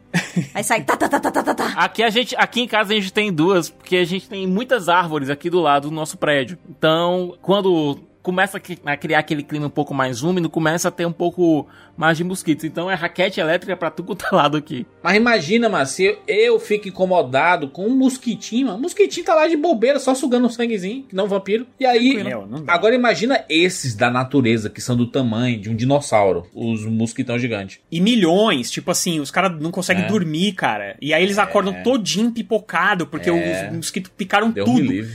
Aí sai tá, tá, tá, tá, tá, tá, tá. Aqui a gente, aqui em casa a gente tem duas, porque a gente tem muitas árvores aqui do lado do nosso prédio. Então, quando começa a cri- a criar aquele clima um pouco mais úmido, começa a ter um pouco mais de mosquitos. Então é raquete elétrica pra tudo quanto é lado aqui. Mas imagina, mano, se eu, eu fico incomodado com um mosquitinho, mano. O mosquitinho tá lá de bobeira, só sugando um sanguezinho, que não um vampiro. E aí, não dá. agora imagina esses da natureza, que são do tamanho de um dinossauro. Os mosquitão gigantes. E milhões, tipo assim, os caras não conseguem É. dormir, cara. E aí eles acordam todinho pipocado, porque É. os mosquitos picaram Deus me tudo.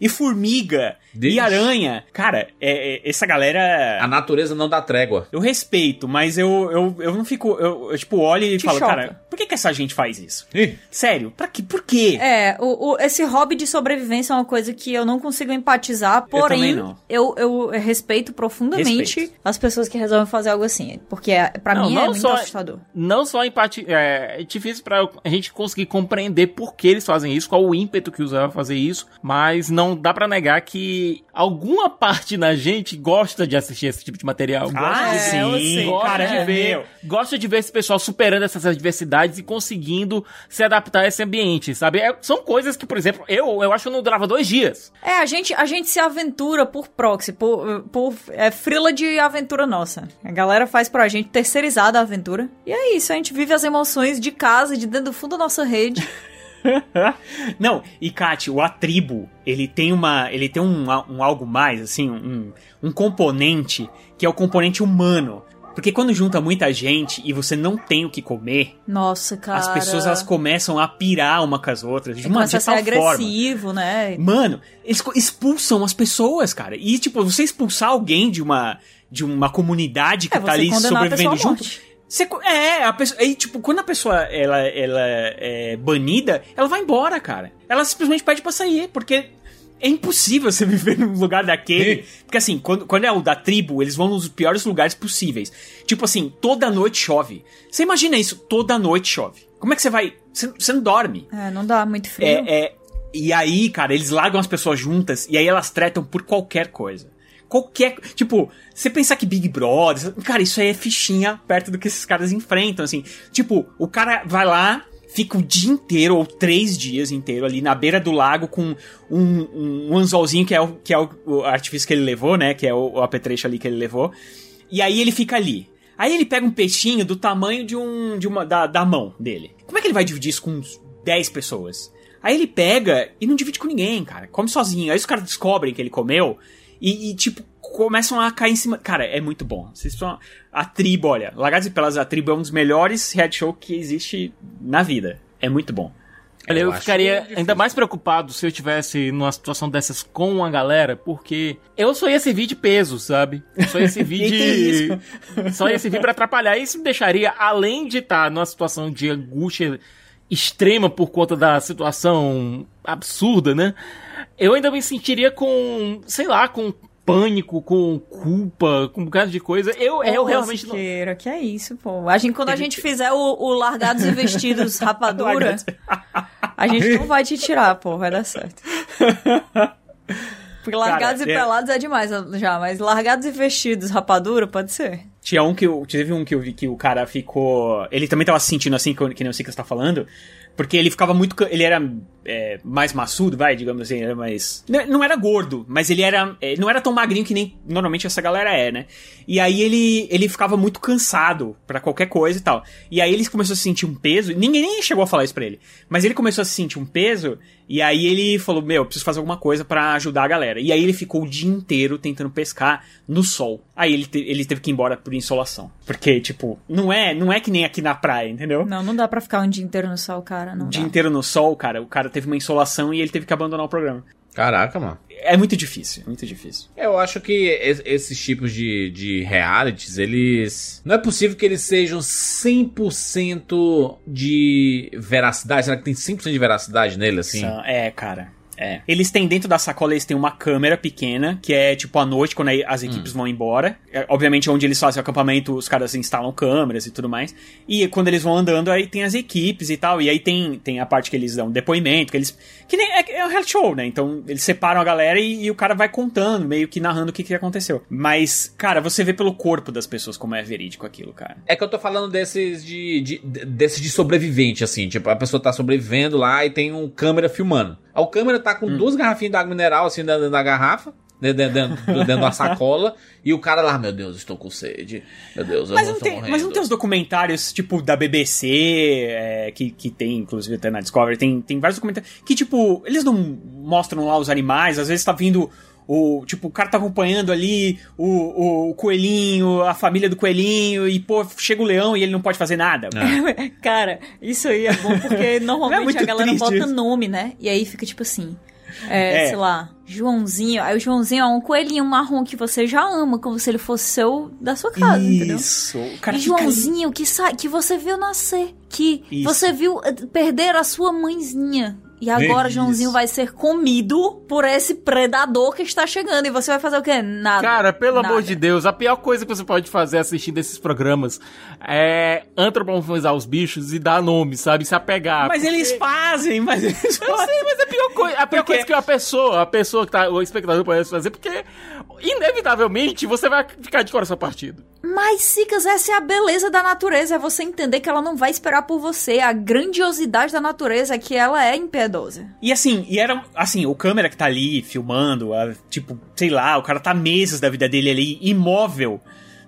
E formiga, Deixa. e aranha. Cara, é- é- essa galera. A natureza não dá trégua. Eu respeito, mas eu, eu, eu não fico. Eu, eu, tipo, olho e Te falo, choca. cara, por que, que essa gente faz isso? Ih, Sério, pra quê? Por quê? É, o, o- esse hobby de sobrevivência é uma coisa que eu não consigo empatizar, porém, não. eu, eu respeito profundamente Respeito. as pessoas que resolvem fazer algo assim. Porque é, pra Não, mim não é muito só- assustador. Não só empatia. É, é difícil pra a gente conseguir compreender por que eles fazem isso, qual o ímpeto que usava fazer isso, mas não dá pra negar que alguma [LAUGHS] parte na gente gosta de assistir esse tipo de material. Gosta Ah, de É, ver. eu sim, sei. Gosta cara, de é ver, meu. gosta de ver esse pessoal superando essas adversidades e conseguindo se adaptar a esse ambiente, sabe? É- são coisas que, por exemplo, eu, eu acho que eu não durava dois dias. É, a gente, a gente se aventura por proxy, por, por é, frila de aventura nossa. A galera faz pra gente terceirizada a aventura. E é isso, a gente vive as emoções de casa, de dentro do fundo da nossa rede. [LAUGHS] Não, e Kat, o Atribo, ele tem uma. Ele tem um, um algo mais, assim, um, um componente que é o componente humano. Porque quando junta muita gente e você não tem o que comer, Nossa, cara. as pessoas elas começam a pirar uma com as outras de uma a de ser tal forma. agressivo, né? Mano, eles expulsam as pessoas, cara. E, tipo, você expulsar alguém de uma, de uma comunidade que É, tá ali sobrevivendo junto. Você, é, a pessoa, aí, tipo, quando a pessoa ela, ela é banida, ela vai embora, cara. Ela simplesmente pede pra sair, porque é impossível você [LAUGHS] viver num lugar daquele. Porque assim, quando, quando é o da tribo, eles vão nos piores lugares possíveis. Tipo assim, toda noite chove. Você imagina isso, toda noite chove. Como é que você vai. Você, você não dorme. É, não dá muito frio. É, é, e aí, cara, eles largam as pessoas juntas e aí elas tretam por qualquer coisa. Qualquer. Tipo, você pensar que Big Brother. Cara, isso aí é fichinha perto do que esses caras enfrentam, assim. Tipo, o cara vai lá, fica o dia inteiro, ou três dias inteiro, ali na beira do lago com um, um, um anzolzinho que é, o, que é o, o artifício que ele levou, né? Que é o, o apetrecho ali que ele levou. E aí ele fica ali. Aí ele pega um peixinho do tamanho de um de uma da, da mão dele. Como é que ele vai dividir isso com uns 10 pessoas? Aí ele pega e não divide com ninguém, cara. Come sozinho. Aí os caras descobrem que ele comeu e, e, tipo, começam a cair em cima. Cara, é muito bom. Vocês são... A tribo, olha, Lagados e Pelas, a tribo é um dos melhores reality show que existe na vida. É muito bom. Olha, eu, Eu ficaria difícil. ainda mais preocupado se eu tivesse numa situação dessas com uma galera, porque eu só ia servir de peso, sabe? Eu só ia [LAUGHS] servir que de. só ia servir pra atrapalhar. Isso me deixaria, além de estar numa situação de angústia extrema por conta da situação absurda, né? Eu ainda me sentiria com, sei lá, com pânico, com culpa, com um bocado de coisa. Eu, eu Ô, realmente não. Que é isso, pô. A gente, quando a gente fizer o, o Largados e Vestidos [LAUGHS] Rapadura, a gente não vai te tirar, pô. Vai dar certo. Porque Largados Cara, e é- Pelados é demais já, mas Largados e Vestidos Rapadura pode ser. Tinha um que eu. Teve um que eu vi que o cara ficou. Ele também tava se sentindo assim, que que nem eu sei que você tá falando. Porque ele ficava muito. Ele era é, mais maçudo, vai, digamos assim, era mais. Não, não era gordo, mas ele era. é, não era tão magrinho que nem normalmente essa galera é, né? E aí ele, ele ficava muito cansado pra qualquer coisa e tal. E aí ele começou a sentir um peso. Ninguém nem chegou a falar isso pra ele. Mas ele começou a sentir um peso. E aí ele falou: Meu, eu preciso fazer alguma coisa pra ajudar a galera. E aí ele ficou o dia inteiro tentando pescar no sol. Aí ele, te- ele teve que ir embora por insolação. Porque, tipo, não é, não é que nem aqui na praia, entendeu? Não, não dá pra ficar um dia inteiro no sol, cara. Não O dia inteiro no sol, cara, o cara teve uma insolação e ele teve que abandonar o programa. Caraca, mano. É muito difícil, é muito difícil. Eu acho que es- esses tipos de, de realities, eles. Não é possível que eles sejam 100% de veracidade. Será que tem 100% de veracidade nele, assim? São- É, cara. É. Eles têm dentro da sacola, eles têm uma câmera pequena, que é tipo à noite, quando aí as equipes vão embora. É, obviamente, onde eles fazem o acampamento, os caras instalam câmeras e tudo mais. E quando eles vão andando, aí tem as equipes e tal. E aí tem, tem a parte que eles dão depoimento, que eles. Que nem. É, é um reality show, né? Então eles separam a galera e, e o cara vai contando, meio que narrando o que, que aconteceu. Mas, cara, você vê pelo corpo das pessoas como é verídico aquilo, cara. É que eu tô falando desses de, de, de- desses de sobrevivente, assim. Tipo, a pessoa tá sobrevivendo lá e tem um câmera filmando. Aí o câmera tá com duas garrafinhas de água mineral, assim, dentro da garrafa. né, Dentro, dentro, dentro da sacola. E o cara lá, meu Deus, estou com sede. Meu Deus, eu Mas não não, tem, morrendo. mas não tem os documentários, tipo, da BBC, é, que, que tem, inclusive, até na Discovery, tem, tem vários documentários que, tipo, eles não mostram lá os animais, às vezes tá vindo o, tipo, o cara tá acompanhando ali o, o, o coelhinho, a família do coelhinho, e, pô, chega o leão e ele não pode fazer nada. [LAUGHS] Cara, isso aí é bom porque [LAUGHS] normalmente muito a galera bota isso? nome, né? E aí fica tipo assim. É, É. sei lá, Joãozinho. Aí o Joãozinho é um coelhinho marrom que você já ama, como se ele fosse seu da sua casa, entendeu? Isso. O cara E Joãozinho que, sa que você viu nascer, que Isso. você viu eh, perder a sua mãezinha. E agora. Joãozinho vai ser comido por esse predador que está chegando. E você vai fazer o quê? Nada. Cara, pelo Nada. amor de Deus, a pior coisa que você pode fazer assistindo esses programas é antropomorfizar os bichos e dar nome, sabe? Se apegar. Mas Porque- eles fazem, mas eles Eu sei, mas é a pior coisa, a pior Porque- coisa que a pessoa, a pessoa que tá, o espectador pode fazer, porque inevitavelmente você vai ficar de coração partido. Mas, Sicas, essa é a beleza da natureza. É você entender que ela não vai esperar por você. A grandiosidade da natureza é que ela é impiedosa. E assim, e era assim, o câmera que tá ali filmando, a- tipo, sei lá, o cara tá meses da vida dele ali, imóvel,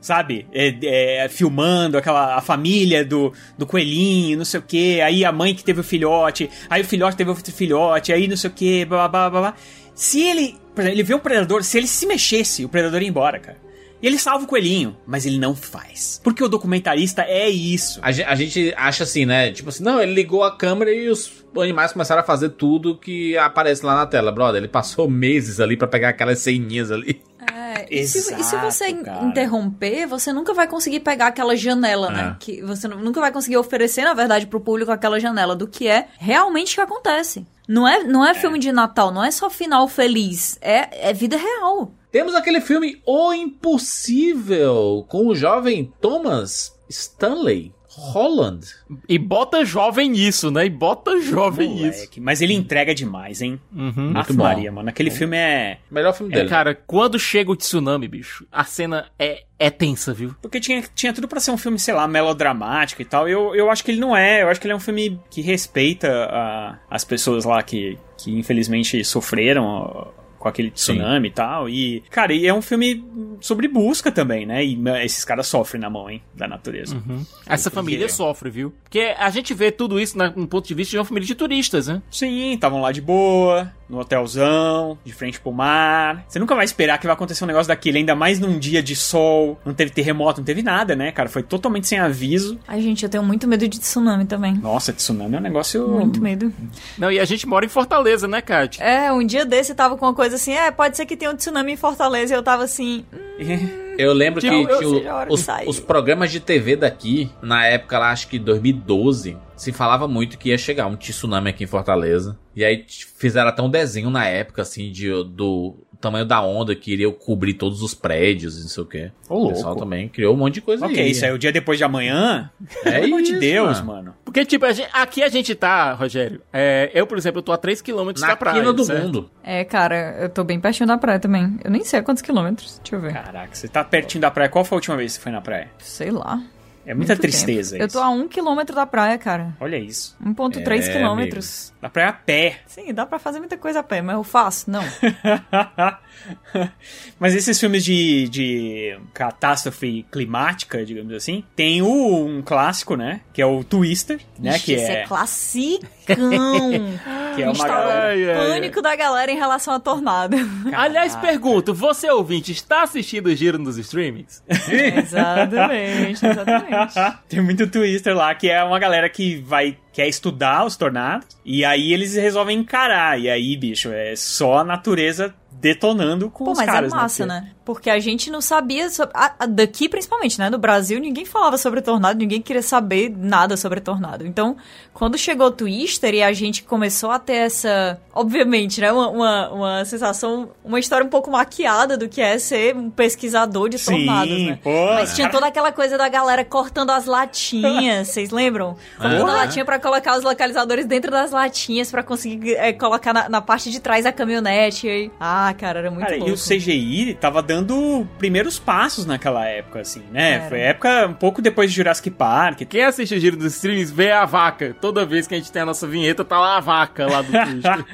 sabe? É, é, filmando aquela a família do, do coelhinho, não sei o que, aí a mãe que teve o filhote, aí o filhote teve outro filhote, aí não sei o que, blá blá blá blá. Se ele, por exemplo, ele vê um predador, se ele se mexesse, o predador ia embora, cara. E ele salva o coelhinho, mas ele não faz. Porque o documentarista é isso. A gen- a gente acha assim, né? Tipo assim, não, ele ligou a câmera e os animais começaram a fazer tudo que aparece lá na tela, brother. Ele passou meses ali pra pegar aquelas ceninhas ali. É, e, se, e se Exato, você cara. interromper, você nunca vai conseguir pegar aquela janela, né? É. Que você nu- nunca vai conseguir oferecer, na verdade, pro público aquela janela do que é realmente o que acontece. Não é, não é, filme de Natal, não é só final feliz. É, é vida real. Temos aquele filme O Impossível com o jovem Thomas Stanley Holland. E bota jovem nisso, né? E bota jovem isso. Moleque, mas ele entrega demais, hein? Uhum. Bom. Maria, mano. Aquele filme é. Melhor filme É, dele. cara, quando chega o tsunami, bicho, a cena é, é tensa, viu? Porque tinha, tinha tudo pra ser um filme, sei lá, melodramático e tal. Eu, eu acho que ele não é. Eu acho que ele é um filme que respeita a- as pessoas lá que, que infelizmente sofreram com aquele tsunami e tal. E, cara, e é um filme sobre busca também, né? E esses caras sofrem na mão, hein, da natureza. Essa família sofre, viu? Porque a gente vê tudo isso na- num ponto de vista de uma família de turistas, né? Sim, estavam lá de boa, no hotelzão, de frente pro mar. Você nunca vai esperar que vai acontecer um negócio daquele, ainda mais num dia de sol. Não teve terremoto, não teve nada, né, cara? Foi totalmente sem aviso. Ai, gente, eu tenho muito medo de tsunami também. Nossa, tsunami é um negócio. Muito medo. Não, e a gente mora em Fortaleza, né, Kátia? É, um dia desse tava com uma coisa assim, é, pode ser que tenha um tsunami em Fortaleza e eu tava assim, [LAUGHS] hum, Eu lembro Tipo, que eu tinha hora de os, os programas de TV daqui, na época lá, acho que 2012, se falava muito que ia chegar um tsunami aqui em Fortaleza. E aí fizeram até um desenho na época, assim, de, do tamanho da onda que iria cobrir todos os prédios e não sei o quê. Ô, O louco. pessoal também criou um monte de coisa Ok, aí. isso aí é o dia depois de amanhã? É Pelo amor de Deus, mano. mano. Porque, tipo, a gente- aqui a gente tá, Rogério. é, eu, por exemplo, eu tô a 3km Na da praia. quina do certo? mundo. é, cara, eu tô bem pertinho da praia também. Eu nem sei a quantos quilômetros, deixa eu ver. Caraca, você tá pertinho da praia. Qual foi a última vez que você foi na praia? Sei lá. É muita Muito tristeza tempo. Eu isso. tô a um quilômetro da praia, cara. Olha isso. 1.3 É, quilômetros. Da praia a pé. Sim, dá pra fazer muita coisa a pé, mas eu faço? Não. [LAUGHS] Mas esses filmes de, de catástrofe climática, digamos assim, tem o, um clássico, né? Que é o Twister, né? Ixi, que é, é classicão. [LAUGHS] que é uma galera... Ai, ai, o pânico da galera em relação a tornado. [LAUGHS] Aliás, pergunto, você ouvinte, está assistindo o Giro nos streamings? [LAUGHS] exatamente, exatamente. [LAUGHS] Tem muito Twister lá, que é uma galera que vai quer estudar os tornados, e aí eles resolvem encarar. E aí, bicho, é só a natureza detonando com Pô, os mas caras. é massa, Porque- né? Porque a gente não sabia sobre. a- a- daqui, principalmente, né? No Brasil, ninguém falava sobre tornado, ninguém queria saber nada sobre tornado. Então, quando chegou o Twister e a gente começou a ter essa. Obviamente, né? Uma, uma, uma sensação. Uma história um pouco maquiada do que é ser um pesquisador de Sim, tornados, né? pô. Mas tinha toda aquela coisa da galera cortando as latinhas, vocês lembram? [LAUGHS] Cortando a Porra. latinha pra colocar os localizadores dentro das latinhas pra conseguir é, colocar na, na parte de trás da caminhonete. E... Ah, cara, era muito Cara, louco. e o CGI tava dando primeiros passos naquela época, assim, né? Era. Foi época um pouco depois de Jurassic Park. Quem assiste o Giro dos streamings vê a vaca. Toda vez que a gente tem a nossa vinheta, tá lá a vaca lá do. [LAUGHS]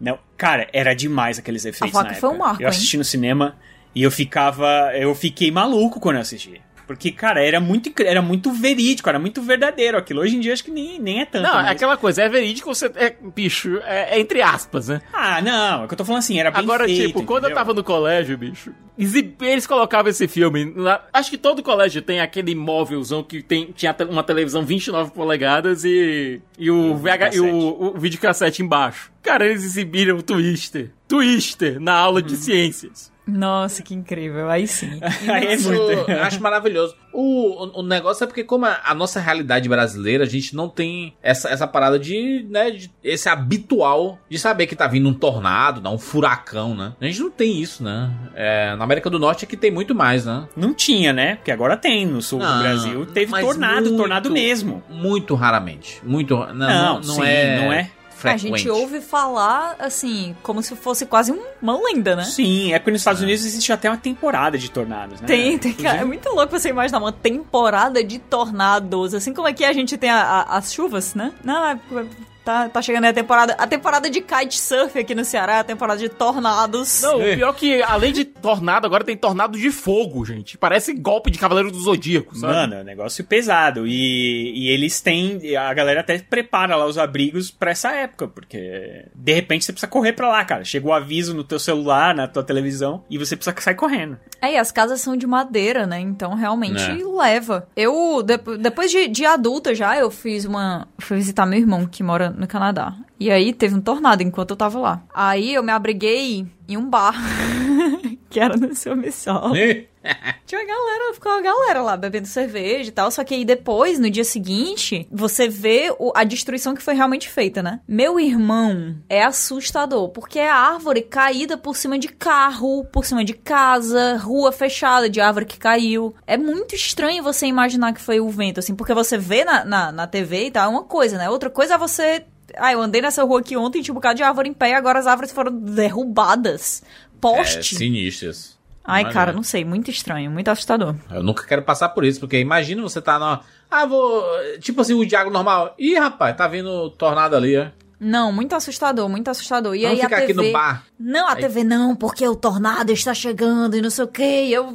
Não, cara, era demais aqueles efeitos vaca na foi um época. marco, Eu assisti no cinema e eu ficava, eu fiquei maluco quando eu assisti. Porque, cara, era muito, era muito verídico, era muito verdadeiro aquilo. Hoje em dia acho que nem, nem é tanto. Não, é mas- aquela coisa, é verídico, você é, bicho, é, é entre aspas, né? Ah, não, é que eu tô falando assim, era bem Agora, feito, tipo, quando eu entendeu? tava no colégio, bicho, eles colocavam esse filme. lá- acho que todo colégio tem aquele móvelzão que tem, tinha uma televisão 29 polegadas e, e o, VH, e o, o videocassete embaixo. Cara, eles exibiram o Twister. Twister na aula de ciências. Nossa, que incrível. Aí sim. [LAUGHS] Aí é Isso muito. eu acho maravilhoso. O, o, o negócio é porque, como a, a nossa realidade brasileira, a gente não tem essa, essa parada de, né, de- esse habitual de saber que tá vindo um tornado, né, um furacão, né? A gente não tem isso, né? É, na América do Norte é que tem muito mais, né? Não tinha, né? Porque agora tem no sul Não, do Brasil. Teve tornado, muito, tornado mesmo. Muito raramente. Muito. Não, não, Não, não sim, é. não é. A Frequente. gente ouve falar, assim, como se fosse quase um- uma lenda, né? Sim, é porque nos Estados Unidos existe até uma temporada de tornados, né? Tem, tem, cara, é muito louco você imaginar uma temporada de tornados, assim como aqui a gente tem a- a- as chuvas, né? Não, é- tá, tá chegando aí a temporada, a temporada de kitesurf aqui no Ceará, a temporada de tornados. Não, o pior é que, além de tornado, agora tem tornado de fogo, gente. Parece golpe de Cavaleiro do Zodíaco, sabe? Mano, é um negócio pesado. E, e eles têm. A galera até prepara lá os abrigos pra essa época, porque de repente você precisa correr pra lá, cara. Chega o aviso no teu celular, na tua televisão, e você precisa sair correndo. É, e as casas são de madeira, né? Então realmente É. leva. Eu, de- depois de, de adulta já, eu fiz uma. Fui visitar meu irmão que mora no Canadá. E aí teve um tornado enquanto eu tava lá. Aí eu me abriguei em um bar. [LAUGHS] que era no seu missão. [LAUGHS] Tinha uma galera, ficou uma galera lá bebendo cerveja e tal. Só que aí depois, no dia seguinte, você vê o- a destruição que foi realmente feita, né? Meu irmão é assustador, porque é árvore caída por cima de carro, por cima de casa, rua fechada de árvore que caiu. É muito estranho você imaginar que foi o vento, assim, porque você vê na, na, na TV e tal, é uma coisa, né? Outra coisa é você. Ah, eu andei nessa rua aqui ontem, tinha um bocado de árvore em pé agora as árvores foram derrubadas. É, Poste. Ai, Imagina. cara, não sei, muito estranho, muito assustador. Eu nunca quero passar por isso, porque imagina você tá na. Ah, vou. Tipo assim, o Diago normal. Ih, rapaz, tá vindo tornado ali, ó. Não, muito assustador, muito assustador. E Vamos aí a ficar TV... aqui no bar. Não, a Aí- TV não, porque o tornado está chegando e não sei o quê. E eu,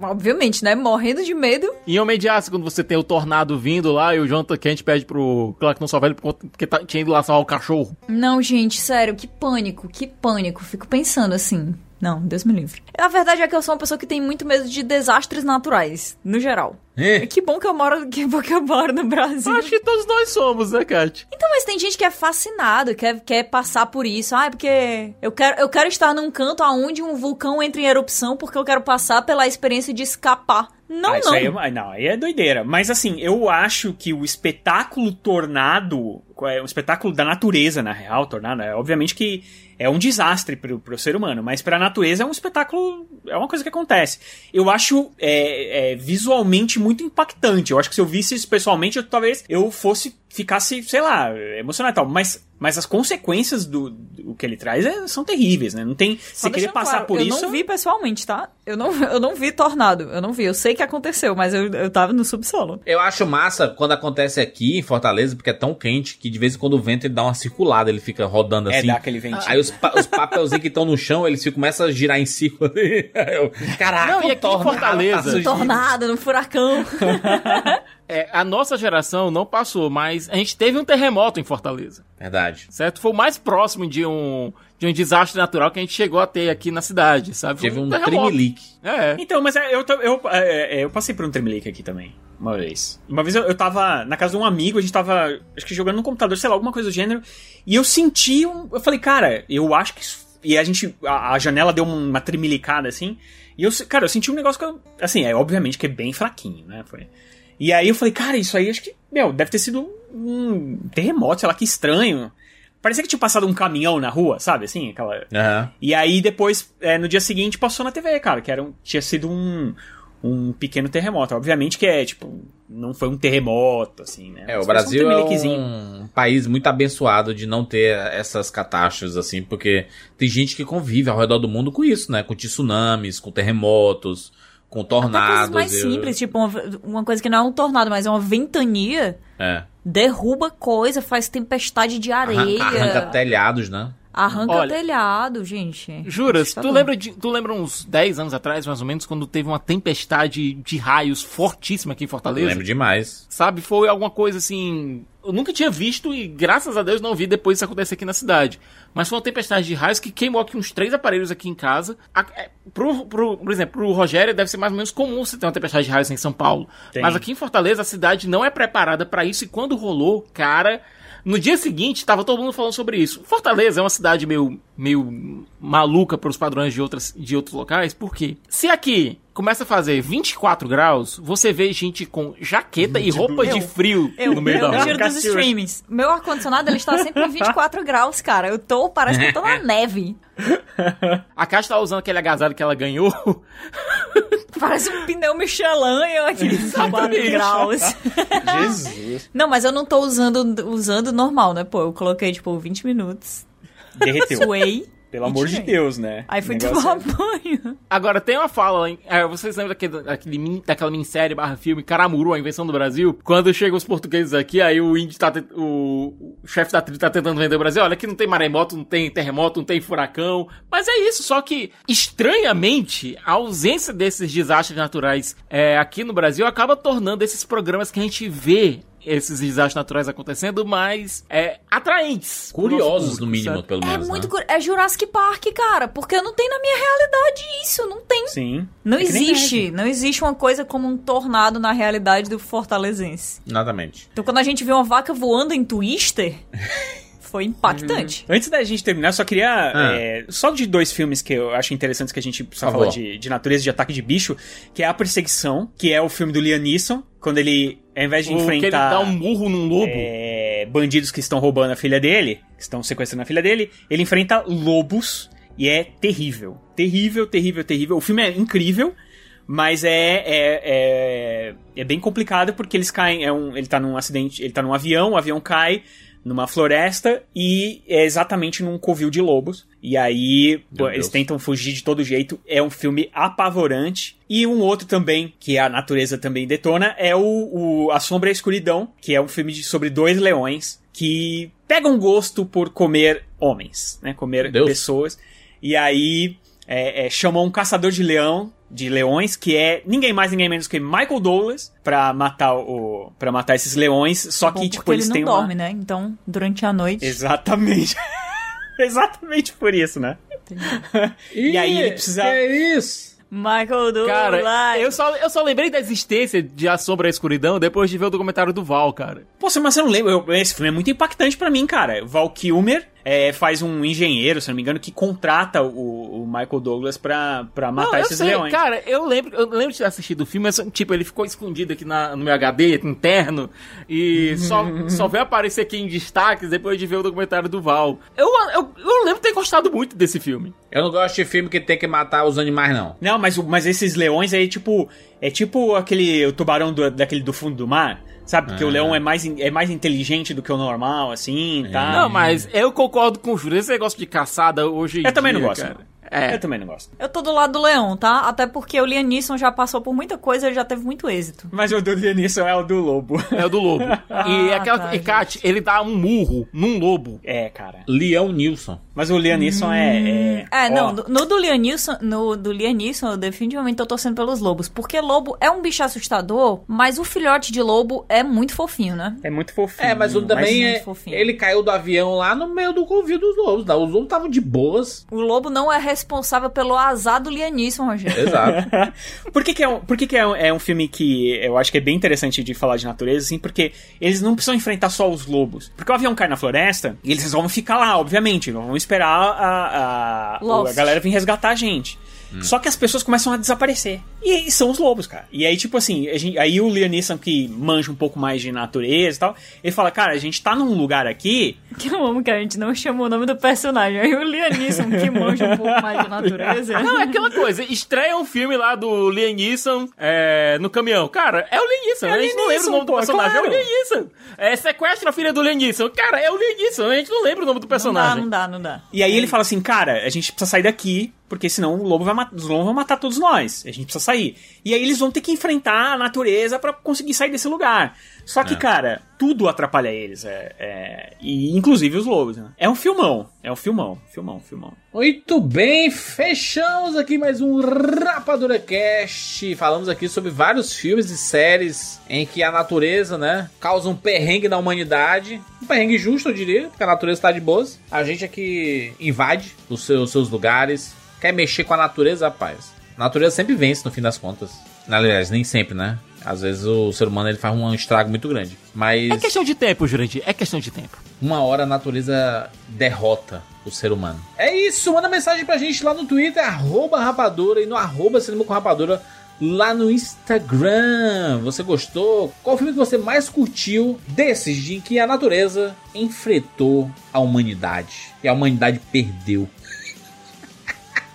obviamente, né, morrendo de medo. Em Homem de Aço, quando você tem o tornado vindo lá e o Jonathan Kent pede pro Clark não salvar ele por conta- porque tá- tinha ido lá salvar o cachorro. Não, gente, sério, que pânico, que pânico. Fico pensando assim. Não, Deus me livre. A verdade é que eu sou uma pessoa que tem muito medo de desastres naturais, no geral. É. Que bom que eu moro, que bom que eu moro no Brasil. Acho que todos nós somos, né, Kat? Então, mas tem gente que é fascinado, quer, quer passar por isso. Ah, é porque eu quero, eu quero estar num canto aonde um vulcão entra em erupção porque eu quero passar pela experiência de escapar. Não, ah, não. Aí é, não, aí é doideira. Mas assim, eu acho que o espetáculo tornado, é um espetáculo da natureza, na real, tornado, é obviamente que é um desastre pro, pro ser humano, mas pra natureza é um espetáculo, é uma coisa que acontece. Eu acho é, é, visualmente muito impactante. Eu acho que se eu visse isso pessoalmente, eu, talvez eu fosse, ficasse, sei lá, emocionado e tal. Mas, mas as consequências do, do que ele traz é- são terríveis, né? Não tem. Só Se querer passar claro, por eu isso. não vi pessoalmente, tá? Eu não, [LAUGHS] eu não vi tornado. Eu não vi. Eu sei que aconteceu, mas eu, eu tava no subsolo. Eu acho massa quando acontece aqui em Fortaleza, porque é tão quente que de vez em quando o vento ele dá uma circulada, ele fica rodando É, assim. dá aquele ventinho. Aí os, pa- os papelzinhos que estão no chão, eles começam a girar em círculo. [LAUGHS] Eu, Caraca, Não, e aqui em tornado Fortaleza? de- Tornado, no furacão. [LAUGHS] É, a nossa geração não passou, mas a gente teve um terremoto em Fortaleza, Verdade. certo? Foi o mais próximo de um, de um desastre natural que a gente chegou a ter aqui na cidade, sabe? Teve um terremoto. tremelique. É. Então, mas é, eu, tô- eu, é, é, eu passei por um tremelique aqui também. Uma vez. Uma vez eu, eu tava na casa de um amigo, a gente tava, acho que jogando no computador, sei lá, alguma coisa do gênero. E eu senti um. Eu falei, cara, eu acho que. isso- E a gente. A, a janela deu uma tremelicada assim. E eu, cara, eu senti um negócio que eu. Assim, é obviamente que é bem fraquinho, né? Foi. E aí eu falei, cara, isso aí acho que. Meu, deve ter sido um terremoto, sei lá, que estranho. Parecia que tinha passado um caminhão na rua, sabe? Assim, aquela. Aham. E aí depois, é, no dia seguinte, passou na TV, cara, que era um- tinha sido um, um pequeno terremoto. Obviamente que é, tipo, não foi um terremoto, assim, né? É, o Mas só Brasil um é um país muito abençoado de não ter essas catástrofes, assim, porque tem gente que convive ao redor do mundo com isso, né? Com tsunamis, com terremotos, com Até coisas tornados. mais e- simples, tipo uma, uma coisa que não é um tornado, mas é uma ventania. É. Derruba coisa, faz tempestade de areia. Arranca, arranca telhados, né? Arranca Olha, telhado, gente. Juras, tu lembra, de, tu lembra uns 10 anos atrás, mais ou menos, quando teve uma tempestade de raios fortíssima aqui em Eu Fortaleza? lembro demais. Sabe, foi alguma coisa assim. Eu nunca tinha visto e graças a Deus não vi depois isso acontecer aqui na cidade. Mas foi uma tempestade de raios que queimou aqui uns três aparelhos aqui em casa. A- é, pro, pro, por exemplo, pro Rogério deve ser mais ou menos comum você ter uma tempestade de raios em São Paulo. Tem. Mas aqui em Fortaleza a cidade não é preparada pra isso e quando rolou, cara. No dia seguinte, tava todo mundo falando sobre isso. Fortaleza é uma cidade meio, meio maluca para os padrões de, outras, de outros locais, por quê? Se aqui começa a fazer 24 graus, você vê gente com jaqueta e roupa de frio Eu, no meio eu da rua. tiro dos streamings. Meu ar-condicionado, ele está sempre em 24 graus, cara. Eu tô, parece que eu tô na [LAUGHS] neve. A Caixa tá usando aquele agasalho que ela ganhou. [LAUGHS] Parece um pneu Michelin e eu aqui 24 Exatamente. graus. [LAUGHS] Jesus. Não, mas eu não tô usando, usando normal, né? Pô, eu coloquei, tipo, 20 minutos. Derreteu. Suei. Pelo amor de. Deus, né? Aí fui tomar é- banho. Agora, tem uma fala em- é, vocês lembram daquele, daquele daquela minissérie barra filme Caramuru, a invenção do Brasil? Quando chegam os portugueses aqui, aí o índio tá. O, o chefe da tribo tá tentando vender o Brasil. Olha, aqui não tem maremoto, não tem terremoto, não tem furacão. Mas é isso, só que, estranhamente, a ausência desses desastres naturais é, aqui no Brasil acaba tornando esses programas que a gente vê. Esses desastres naturais acontecendo mais é, atraentes. Curiosos, público, no mínimo, sabe? pelo É menos. muito. né? cur- É Jurassic Park, cara. Porque não tem na minha realidade isso. Não tem. Sim. Não É existe. Não existe uma coisa como um tornado na realidade do fortalezense. Exatamente. Então quando a gente vê uma vaca voando em Twister, [LAUGHS] foi impactante. Antes da gente terminar, eu só queria. Ah. é, só de dois filmes que eu acho interessantes que a gente precisa falar favor. de, de natureza, de ataque de bicho, que é A Perseguição, que é o filme do Liam Neeson, quando ele, ao invés de O que ele enfrentar. dá um murro num lobo. é, bandidos que estão roubando a filha dele, que estão sequestrando a filha dele, ele enfrenta lobos e é terrível. Terrível, terrível, terrível. O filme é incrível, mas é, é, é, é bem complicado porque eles caem. É um, ele tá num acidente, ele tá num avião, o avião cai numa floresta e é exatamente num covil de lobos. E aí Meu eles Deus. tentam fugir de todo jeito. É um filme apavorante. E um outro também, que a natureza também detona, é o, o A Sombra e a Escuridão, que é um filme de- sobre dois leões que pegam gosto por comer homens, né? Comer pessoas. E aí é, é, chamam um caçador de leão, de leões, que é ninguém mais, ninguém menos que Michael Douglas, pra matar o. para matar esses leões. Só Bom, que, tipo, porque eles ele não têm uma. dorme, né? Então, durante a noite. Exatamente. [LAUGHS] Exatamente por isso, né? [LAUGHS] E aí ele precisa- Que é isso? Michael Douglas. Cara, eu só, eu só lembrei da existência de A Sombra e a Escuridão depois de ver o documentário do Val, cara. Pô, mas você não lembra? Eu- esse filme é muito impactante pra mim, cara. Val Kilmer é, faz um engenheiro, se não me engano, que contrata o, o Michael Douglas pra, pra matar Não, eu esses sei, leões. Cara, eu lembro, eu lembro de ter assistido o filme, mas tipo, ele ficou escondido aqui na- no meu HD interno e [LAUGHS] só, só veio aparecer aqui em destaques depois de ver o documentário do Val. Eu, eu, eu lembro de ter gostado muito desse filme. Eu não gosto de filme que tem que matar os animais, não. Não, mas, mas esses leões aí, tipo. É tipo aquele o tubarão do, daquele do fundo do mar. Sabe? Porque Ah. o leão é mais, é mais inteligente do que o normal, assim, tá? Não, mas eu concordo com o Júlio. Esse negócio de caçada hoje em Eu também não dia, gosto. cara. É. É. Eu também não gosto. Eu tô do lado do Leão, tá? Até porque o Liam Neeson já passou por muita coisa, ele já teve muito êxito. Mas o do Lianisson é o do lobo. É o do lobo. [LAUGHS] e Ah, aquela. tá, e Kat, ele dá um murro num lobo. É, cara. Leão Nilson. Mas o Lianisson é, é. É, não, ó, no, no do Liam Neeson, no do Liam Neeson, eu definitivamente tô torcendo pelos lobos. Porque lobo é um bicho assustador, mas o filhote de lobo é muito fofinho, né? É muito fofinho. É, mas o também muito é. fofinho. Ele caiu do avião lá no meio do covil dos lobos. Tá? Os lobos estavam de boas. O lobo não é responsável pelo azar do Neeson, Rogério. Exato. [LAUGHS] Por que, que, é, um, por que, que é, um, é um filme que eu acho que é bem interessante de falar de natureza, assim? Porque eles não precisam enfrentar só os lobos. Porque o avião cai na floresta e eles vão ficar lá, obviamente. Vão esperar a, a, a galera vir resgatar a gente. Só que as pessoas começam a desaparecer. E aí são os lobos, cara. E aí, tipo assim, a gente- aí o Liam Neeson, que manja um pouco mais de natureza e tal, ele fala, cara, a gente tá num lugar aqui [LAUGHS] Que eu amo que a gente não chama o nome do personagem. Aí o Liam Neeson, que manja um pouco mais de [LAUGHS] natureza. Não, é aquela coisa. Estreia um filme lá do Liam Neeson é, no caminhão. Cara, é o Liam Neeson. É a gente não lembra o nome do personagem. É o claro. Neeson. É, sequestra a filha do Liam Neeson. Cara, é o Liam Neeson. A gente não lembra o nome do Não dá, personagem. não dá, não dá. E aí ele fala assim, cara, a gente precisa sair daqui, porque senão o lobo vai os lobos vão matar todos nós. A gente precisa sair. E aí eles vão ter que enfrentar a natureza pra conseguir sair desse lugar. Só que, cara, tudo atrapalha eles. É, é- e inclusive os lobos, né? É um filmão. É um filmão. Filmão, filmão. Muito bem, fechamos aqui mais um Rapadura Cast. Falamos aqui sobre vários filmes e séries em que a natureza, né, causa um perrengue na humanidade. Um perrengue justo, eu diria, porque a natureza tá de boas. A gente aqui invade os seus, seus lugares, quer mexer com a natureza, rapaz. A natureza sempre vence no fim das contas. Aliás, nem sempre, né? Às vezes o ser humano ele faz um estrago muito grande. Mas É questão de tempo, Jurandir. É questão de tempo. uma hora a natureza derrota o ser humano. É isso, manda mensagem pra gente lá no Twitter, arroba rapadura, e no arroba cinema com rapadura lá no Instagram. Você gostou? Qual filme que você mais curtiu desses de em que a natureza enfrentou a humanidade? E a humanidade perdeu.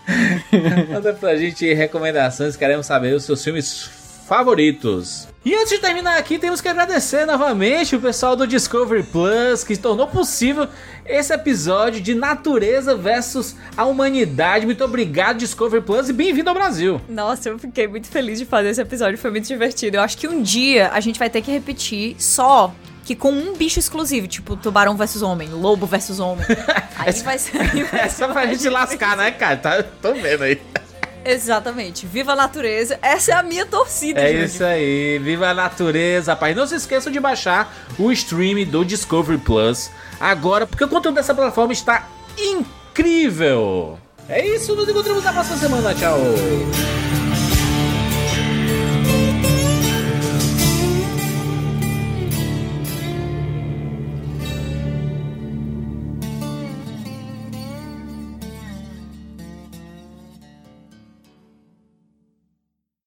[LAUGHS] Manda pra gente recomendações, queremos saber os seus filmes favoritos. E antes de terminar aqui, temos que agradecer novamente o pessoal do Discovery Plus que tornou possível esse episódio de natureza versus a humanidade. Muito obrigado, Discovery Plus, e bem-vindo ao Brasil. Nossa, eu fiquei muito feliz de fazer esse episódio, foi muito divertido. Eu acho que um dia a gente vai ter que repetir só que com um bicho exclusivo, tipo tubarão versus homem, lobo versus homem. [LAUGHS] Aí vai ser. aí vai É ser só pra gente lascar, né, cara? Tá, tô vendo aí. Exatamente. Viva a natureza. Essa é a minha torcida, É gente. isso aí, viva a natureza, rapaz. Não se esqueçam de baixar o stream do Discovery Plus agora, porque o conteúdo dessa plataforma está incrível. É isso, nos encontramos na próxima semana. Tchau.